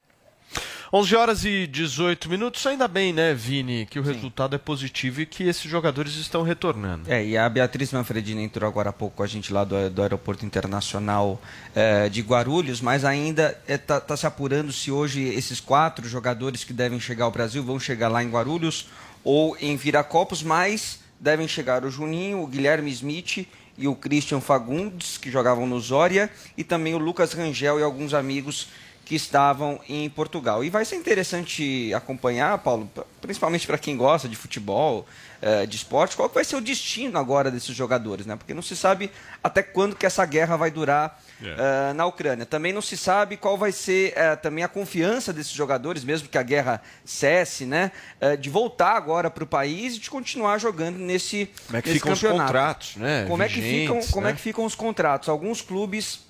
11 horas e 18 minutos, ainda bem, né, Vini, que o resultado é positivo e que esses jogadores estão retornando. É, e a Beatriz Manfredini entrou agora há pouco com a gente lá do, do Aeroporto Internacional eh, de Guarulhos, mas ainda está tá se apurando se hoje esses quatro jogadores que devem chegar ao Brasil vão chegar lá em Guarulhos ou em Viracopos, mas devem chegar o Juninho, o Guilherme Smith e o Christian Fagundes, que jogavam no Zória, e também o Lucas Rangel e alguns amigos que estavam em Portugal. E vai ser interessante acompanhar, Paulo, principalmente para quem gosta de futebol, eh, de esporte, qual que vai ser o destino agora desses jogadores, né? Porque não se sabe até quando que essa guerra vai durar eh, na Ucrânia. Também não se sabe qual vai ser eh, também a confiança desses jogadores, mesmo que a guerra cesse, né? de voltar agora para o país e de continuar jogando nesse, Como é que ficam os campeonato. contratos, né? Como é que ficam, Vigentes, como é né? que ficam os contratos? Alguns clubes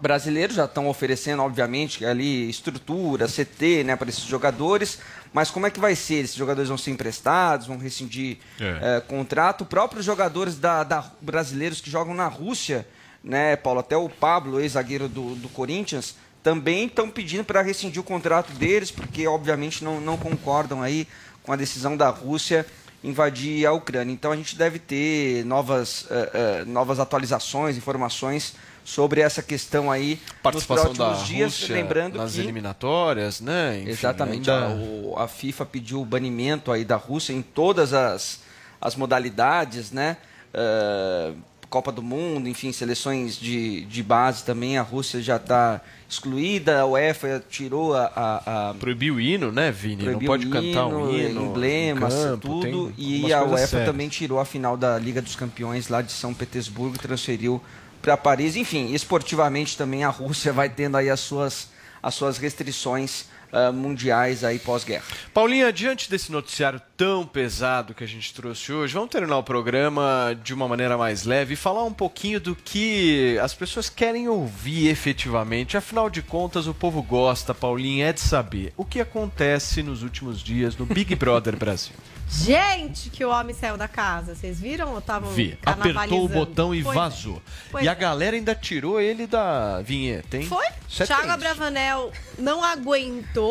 brasileiros já estão oferecendo, obviamente, ali estrutura, CT, né, para esses jogadores. Mas como é que vai ser? Esses jogadores vão ser emprestados, vão rescindir É. eh, contrato? Próprios jogadores da, da- brasileiros que jogam na Rússia, né, Paulo? Até o Pablo, ex-zagueiro do, do Corinthians, também estão pedindo para rescindir o contrato deles, porque obviamente não, não concordam aí com a decisão da Rússia invadir a Ucrânia. Então a gente deve ter novas, eh, eh, novas atualizações, informações sobre essa questão aí Participação nos da próximos dias, Rússia lembrando nas que eliminatórias, né? Enfim, Exatamente. ainda- A, o- a FIFA pediu o banimento aí da Rússia em todas as, as modalidades, né? Eh, Copa do Mundo, enfim, seleções de, de base também. A Rússia já está excluída. A UEFA tirou a. a, a Proibiu o hino, né, Vini? Não proibiu pode o cantar um hino. emblemas, em campo, tudo. E a UEFA sérias. também tirou a final da Liga dos Campeões lá de São Petersburgo e transferiu para Paris. Enfim, esportivamente também a Rússia vai tendo aí as suas, as suas restrições ah, mundiais aí pós-guerra. Paulinha, diante desse noticiário tão pesado que a gente trouxe hoje, vamos terminar o programa de uma maneira mais leve e falar um pouquinho do que as pessoas querem ouvir efetivamente. Afinal de contas, o povo gosta, Paulinha, é de saber o que acontece nos últimos dias no Big Brother Brasil. Gente, que o homem saiu da casa. Vocês viram ou estavam Vi, apertou o botão e Pois é. vazou. Pois e a é. galera ainda tirou ele da vinheta, hein? Foi? Isso é Thiago. Abravanel não aguentou,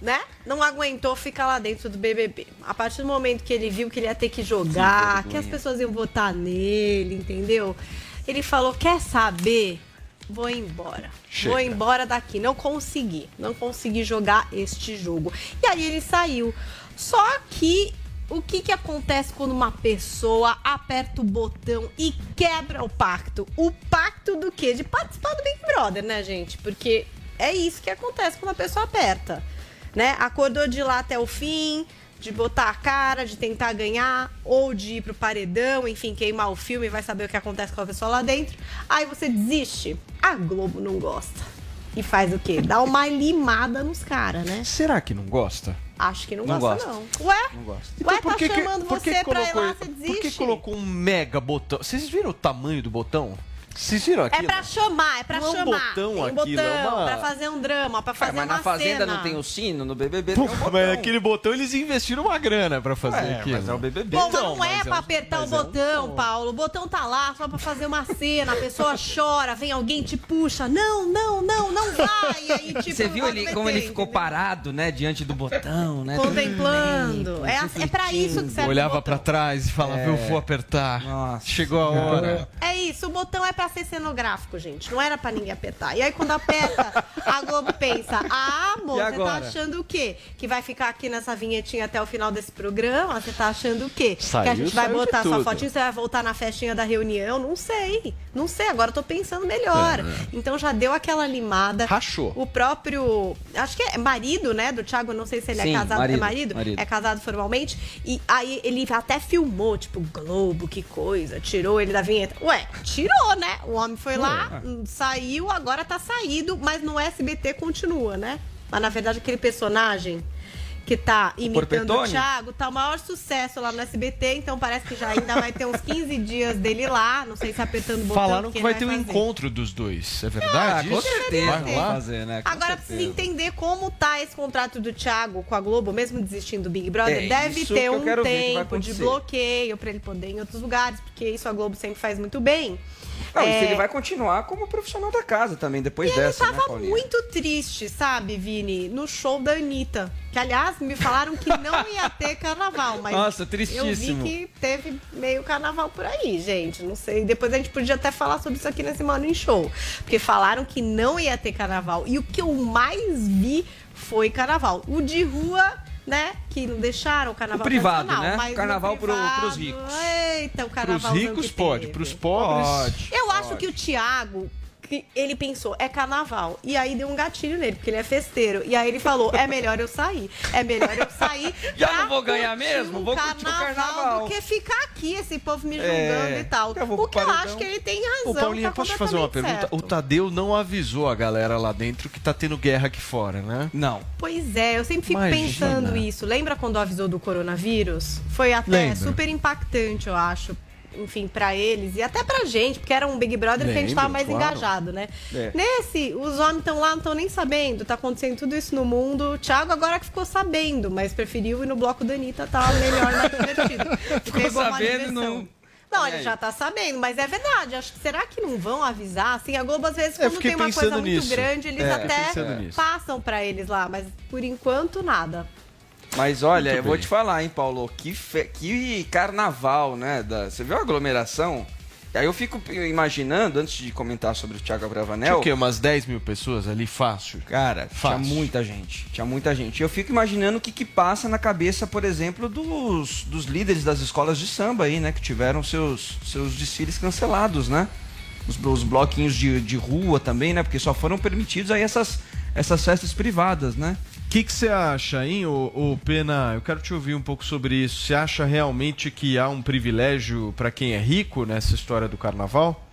né? Não aguentou ficar lá dentro do BBB. A partir do momento que ele viu que ele ia ter que jogar, Que que as pessoas iam votar nele, entendeu? Ele falou: quer saber? Vou embora. Chega. Vou embora daqui. Não consegui. Não consegui jogar este jogo. E aí ele saiu. Só que o que, que acontece quando uma pessoa aperta o botão e quebra o pacto? O pacto do quê? De participar do Big Brother, né, gente? Porque é isso que acontece quando a pessoa aperta. Né? Acordou de ir lá até o fim, de botar a cara, de tentar ganhar, ou de ir pro paredão, enfim, queimar o filme, vai saber o que acontece com a pessoa lá dentro. Aí você desiste. A Globo não gosta. E faz o quê? Dá uma limada nos caras, né? Será que não gosta? Acho que não, Não gosta, gosta. não. Ué? Não gosta. Ué, por tá que que- chamando por que você que pra ir colocou- lá, você desiste? Por que colocou um mega botão? Vocês viram o tamanho do botão? Vocês viram É aquilo? pra chamar, é pra Não é um chamar. botão tem um aquilo, botão, é uma- pra fazer um drama, pra fazer mas uma na Fazenda cena. não tem o sino, no BBB Pô, tem um botão. mas aquele botão eles investiram uma grana pra fazer É, aquilo. mas é o BBB. Bom, Então, mas não é mas pra um- apertar o mas é um botão, Paulo. O botão tá lá só pra fazer uma cena. A pessoa chora, vem alguém te puxa. Não, não, não, não vai. E aí, tipo, Você viu ele, meter, como ele ficou parado, né, diante do botão, né? Contemplando. É, é pra isso que serve o Olhava botão. pra trás e falava, É. eu vou apertar. Chegou a hora. É isso, o botão é pra pra ser cenográfico, gente. Não era pra ninguém apertar. E aí, quando aperta, a Globo pensa: ah, amor, você tá achando o quê? Que vai ficar aqui nessa vinhetinha até o final desse programa? Você tá achando o quê? que a Saiu, gente vai saiu botar sua tudo. fotinho, você vai voltar na festinha da reunião? Não sei. Não sei, agora eu tô pensando melhor. Então já deu aquela limada. Rachou. O próprio. Acho que é marido, né? Do Thiago, não sei se ele Sim, é casado, marido, é marido? marido. É casado formalmente. E aí ele até filmou, tipo, Globo, que coisa. Tirou ele da vinheta. Ué, tirou, né? O homem foi lá, É. saiu, agora tá saído, mas no SBT continua, né? Mas na verdade aquele personagem que tá imitando o Porpetone? Thiago tá o maior sucesso lá no SBT, então parece que já ainda vai ter uns 15 dias dele lá, não sei se apertando o botão. Falaram que quem vai ter um fazer. encontro dos dois. É verdade? Ah, com certeza Vai fazer, né? Com Agora certeza. precisa entender como tá esse contrato do Thiago com a Globo, mesmo desistindo do Big Brother. É, Deve ter que um que tempo de bloqueio pra ele poder ir em outros lugares, porque isso a Globo sempre faz muito bem. Não, e É, se ele vai continuar como profissional da casa também, depois ele dessa, né, tava Paulinha? muito triste, sabe, Vini, no show da Anitta. Que, aliás, me falaram que não ia ter carnaval, mas Nossa, eu tristíssimo. vi que teve meio carnaval por aí, gente. Não sei. Depois a gente podia até falar sobre isso aqui nesse Morning Show. Porque falaram que não ia ter carnaval. E o que eu mais vi foi carnaval. O de rua, né? Que não deixaram o carnaval O privado, né? mas Carnaval privado, pros ricos. Eita, o carnaval ricos pode, pros pobres. eu acho que o Thiago, que ele pensou, é carnaval. E aí deu um gatilho nele, porque ele é festeiro. E aí ele falou: é melhor eu sair. É melhor eu sair. Já não vou ganhar mesmo? Vou curtir o carnaval. Do que ficar aqui, esse povo me julgando É, e tal. eu vou O que eu acho que ele tem razão. Ô, Paulinha, tá posso te fazer uma pergunta? certo. O Tadeu não avisou a galera lá dentro que tá tendo guerra aqui fora, né? Não. Pois é, eu sempre fico Imagina. pensando isso. Lembra quando avisou do coronavírus? Foi até Lembro. super impactante, eu acho. Enfim, pra eles e até pra gente, porque era um Big Brother que a gente Lembro, tava mais claro. engajado, né? É. Nesse, os homens estão lá, não estão nem sabendo. Tá acontecendo tudo isso no mundo. O Thiago agora que ficou sabendo, mas preferiu ir no bloco da Anitta, tá melhor mais divertido. Ficou sabendo, não- Não, ele já tá sabendo, mas é verdade. Acho que será que não vão avisar? Assim, a Globo às vezes Eu quando tem uma coisa pensando muito nisso. grande, eles É, até nisso. passam pra eles lá, mas por enquanto nada. Mas olha, Muito eu vou bem. te falar, hein, Paulo, que, fe- que carnaval, né? da- Você viu a aglomeração? Aí eu fico imaginando, antes de comentar sobre o Thiago Tinha Abravanel, o quê? Umas 10 mil pessoas ali, fácil. cara, Fácil. tinha muita gente, tinha muita gente. E eu fico imaginando o que, que passa na cabeça, por exemplo, dos, dos líderes das escolas de samba aí, né? Que tiveram seus, seus desfiles cancelados, né? Os, os bloquinhos de, de rua também, né? Porque só foram permitidos aí essas, essas festas privadas, né? O que que você acha, hein, ô, ô, Pena? Eu quero te ouvir um pouco sobre isso. Você acha realmente que há um privilégio para quem é rico nessa história do carnaval?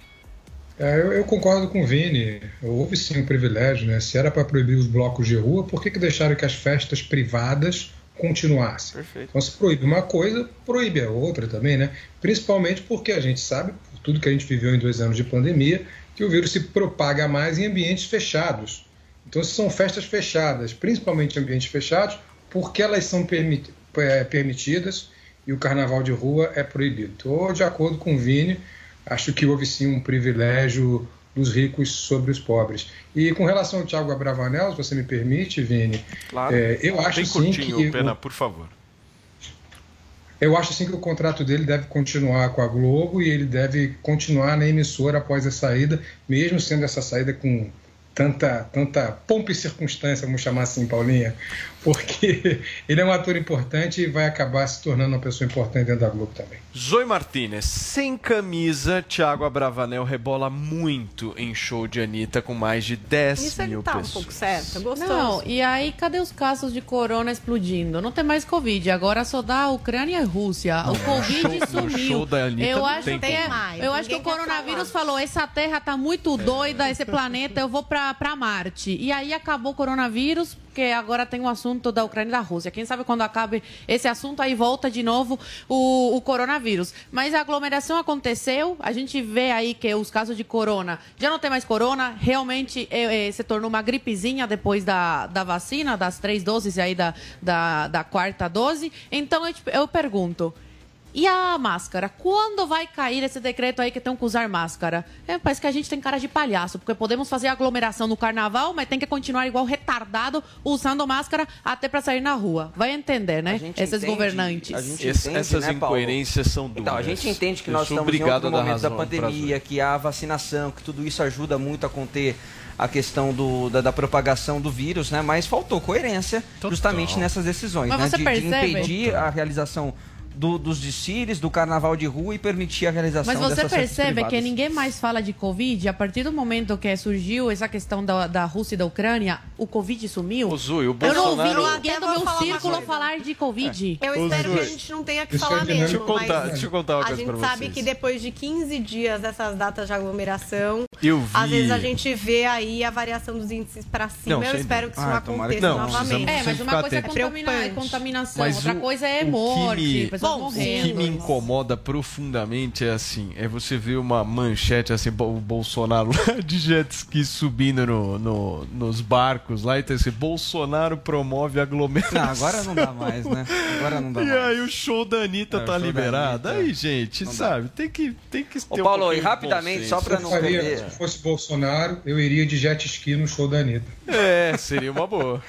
É, eu, eu concordo com o Vini. Houve sim um privilégio, né? Se era para proibir os blocos de rua, por que, que deixaram que as festas privadas continuassem? Perfeito. Então, se proíbe uma coisa, proíbe a outra também, né? Principalmente porque a gente sabe, por tudo que a gente viveu em dois anos de pandemia, que o vírus se propaga mais em ambientes fechados. Então, são festas fechadas, principalmente em ambientes fechados, porque elas são é, permitidas e o carnaval de rua é proibido. Estou de acordo com o Vini, acho que houve sim um privilégio dos ricos sobre os pobres. E com relação ao Thiago Abravanel, se você me permite, Vini, Claro. é, eu acho Bem sim curtinho, que Pena, o- por favor. eu acho sim que o contrato dele deve continuar com a Globo e ele deve continuar na emissora após a saída, mesmo sendo essa saída com tanta, tanta pompa e circunstância, vamos chamar assim, Paulinha, porque ele é um ator importante e vai acabar se tornando uma pessoa importante dentro da Globo também. Zoe Martinez, sem camisa, Thiago Abravanel rebola muito em show de Anitta com mais de 10 Isso ele mil tá um pessoas. pouco certo, gostoso. Não, e aí cadê os casos de corona explodindo? Não tem mais Covid, agora só dá Ucrânia e Rússia. o Covid show- sumiu. show da Anitta eu acho tem que é, mais, eu acho que o coronavírus falou: essa terra tá muito doida, esse planeta, eu vou pra, pra Marte. E aí acabou o coronavírus, porque agora tem o assunto da Ucrânia e da Rússia. Quem sabe quando acabe esse assunto, aí volta de novo o, o coronavírus. Mas a aglomeração aconteceu, a gente vê aí que os casos de corona já não tem mais corona, realmente é, é, se tornou uma gripezinha depois da, da vacina, das três doses aí da, da, da quarta dose. Então eu, te- eu pergunto. E a máscara? Quando vai cair esse decreto aí que tem que usar máscara? É, parece que a gente tem cara de palhaço, porque podemos fazer aglomeração no carnaval, mas tem que continuar igual retardado usando máscara até para sair na rua. Vai entender, né? Esses entende- governantes. a Esse- entende, essas né, Paulo? incoerências são duras. Então, a gente entende que Eu nós estamos em outro a momento da razão pra pandemia, que há vacinação, que tudo isso ajuda muito a conter a questão do, da, da propagação do vírus, né? Mas faltou coerência justamente nessas decisões, Mas né? você de, de impedir a realização do- dos desfiles, do carnaval de rua e permitir a realização Mas você percebe que ninguém mais fala de Covid? A partir do momento que surgiu essa questão da, da Rússia e da Ucrânia, o Covid sumiu? Ô, Zui, o Eu não ouvi Bolsonaro- ninguém do meu círculo falar de Covid. Eu Ô, espero que a Zui. gente não tenha que Isso falar é mesmo. Deixa eu contar- mas deixa eu contar uma A coisa gente pra sabe vocês. que depois de 15 dias dessas datas de aglomeração, Eu às vi- vezes a gente vê aí a variação dos índices para cima. Não, eu espero que isso não Ah, que aconteça não. novamente. É, mas uma coisa é, atento. é contaminação, Mas outra o- coisa é o morte, me- pessoas Bom, O que morrendo. me incomoda profundamente é assim, é você ver uma manchete assim, o Bolsonaro lá de jet ski subindo no, no- nos barcos lá e tá assim, Bolsonaro promove aglomeração. Não, agora não dá mais, né? Agora não dá E mais. aí o show da Anitta É, tá liberado. Anitta. Aí, gente, Não dá. sabe, tem que, tem que Ô, ter um Paulo, pouquinho e rapidamente, só pra Eu não faria, perder... se fosse Bolsonaro, eu iria de jet ski no show da Anitta. É, seria uma boa.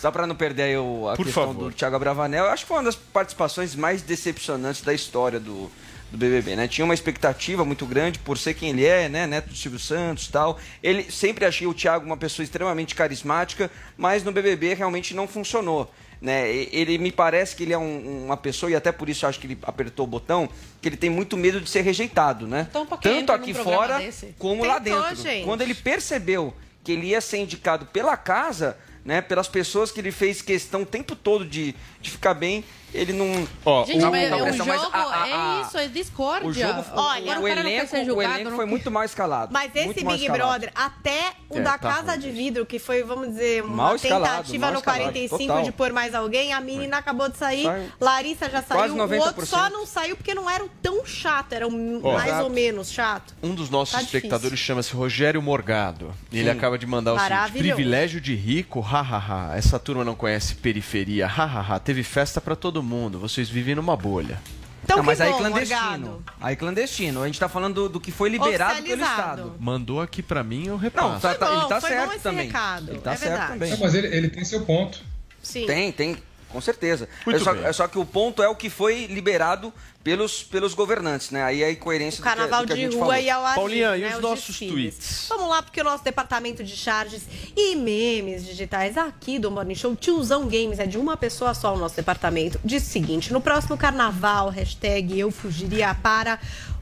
Só para não perder aí o- a Por questão favor. do Thiago Abravanel, eu acho que foi uma das participações mais decepcionantes da história do, do BBB, né? Tinha uma expectativa muito grande por ser quem ele é, né? Neto do Silvio Santos e tal. Ele sempre achei o Thiago uma pessoa extremamente carismática, mas no BBB realmente não funcionou. Né? Ele me parece que ele é um- uma pessoa, e até por isso eu acho que ele apertou o botão, que ele tem muito medo de ser rejeitado, né? Então, Tanto aqui fora desse? como lá Tentou, dentro. gente. Quando ele percebeu que ele ia ser indicado pela casa, né, pelas pessoas que ele fez questão o tempo todo de, de ficar bem, ele não. Ó, Gente, não- mas não o pressão, jogo mas a- a- a- é isso, é discórdia. O jogo, Olha, o, o cara não quer elenco, ser o julgado, elenco não foi muito mal escalado. Mas esse Big. Brother, até o É, da tá Casa ruim. de Vidro, que foi, vamos dizer, uma Mal escalado, tentativa mal no escalado, 45 total. de pôr mais alguém, a menina acabou de sair, Saiu. Larissa já Quase saiu, o outro 90%. só não saiu porque não era tão chato, era mais Exato. ou menos chato. Um dos nossos Tá espectadores chama-se Rogério Morgado. E ele Sim. acaba de mandar o seguinte: privilégio de rico, hahaha. Essa turma não conhece periferia, hahaha. Teve festa pra todo mundo. Vocês vivem numa bolha. Então, não, que mas aí bom, clandestino. Morgado. Aí clandestino. A gente tá falando do, do que foi liberado pelo. Estado. Mandou aqui pra mim, eu repasso. Não, tá, tá- bom, ele tá foi bom certo também. recado, Ele tá é certo verdade. também. Não, mas ele, ele tem seu ponto. Sim. Tem, tem, com certeza. Muito é, só, bem. é só que o ponto é o que foi liberado pelos, pelos governantes, né? Aí é a incoerência O carnaval do que, do que a de gente rua falou. e ao ar Paulinha, livre, e né, os nossos desfiles. tweets? Vamos lá, porque o nosso departamento de charges e memes digitais aqui do Morning Show, Tiozão Games, é de uma pessoa só o nosso departamento, diz o seguinte, no próximo carnaval, hashtag eu fugiria para...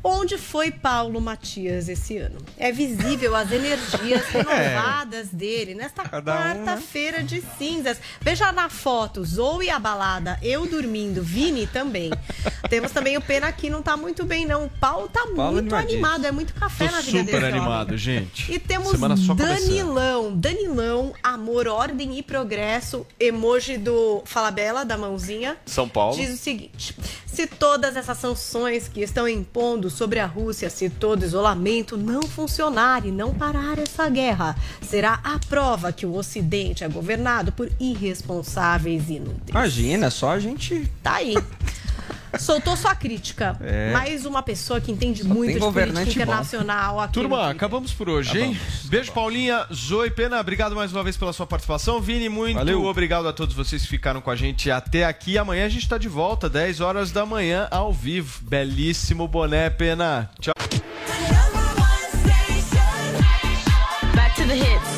Onde foi Paulo Matias esse ano? É visível as energias renovadas dele nesta um, né? quarta-feira de cinzas. Veja na foto, Zoe abalada, eu dormindo, Vini também. Temos também o Pena que não tá muito bem, não. O Paulo tá Paulo muito animadíssimo. animado, é muito café Tô na vida super desse animado, homem. gente. E temos. Danilão. Danilão, amor, ordem e progresso. Emoji do Fala Bela, da mãozinha. São Paulo. Diz o seguinte: se todas essas sanções que estão impondo sobre a Rússia, se todo isolamento não funcionar e não parar essa guerra, será a prova que o Ocidente é governado por irresponsáveis e inúteis. Imagina, só a gente. Tá aí. Soltou sua crítica. É. Mais uma pessoa que entende Só muito de política internacional aqui. Turma, acabamos por hoje, hein? Beijo, Paulinha, Zoe, Pena, obrigado mais uma vez pela sua participação. Vini, muito Valeu. obrigado a todos vocês que ficaram com a gente até aqui. Amanhã a gente tá de volta, 10 horas da manhã, ao vivo. Belíssimo boné, Pena. Tchau. Back to the hits.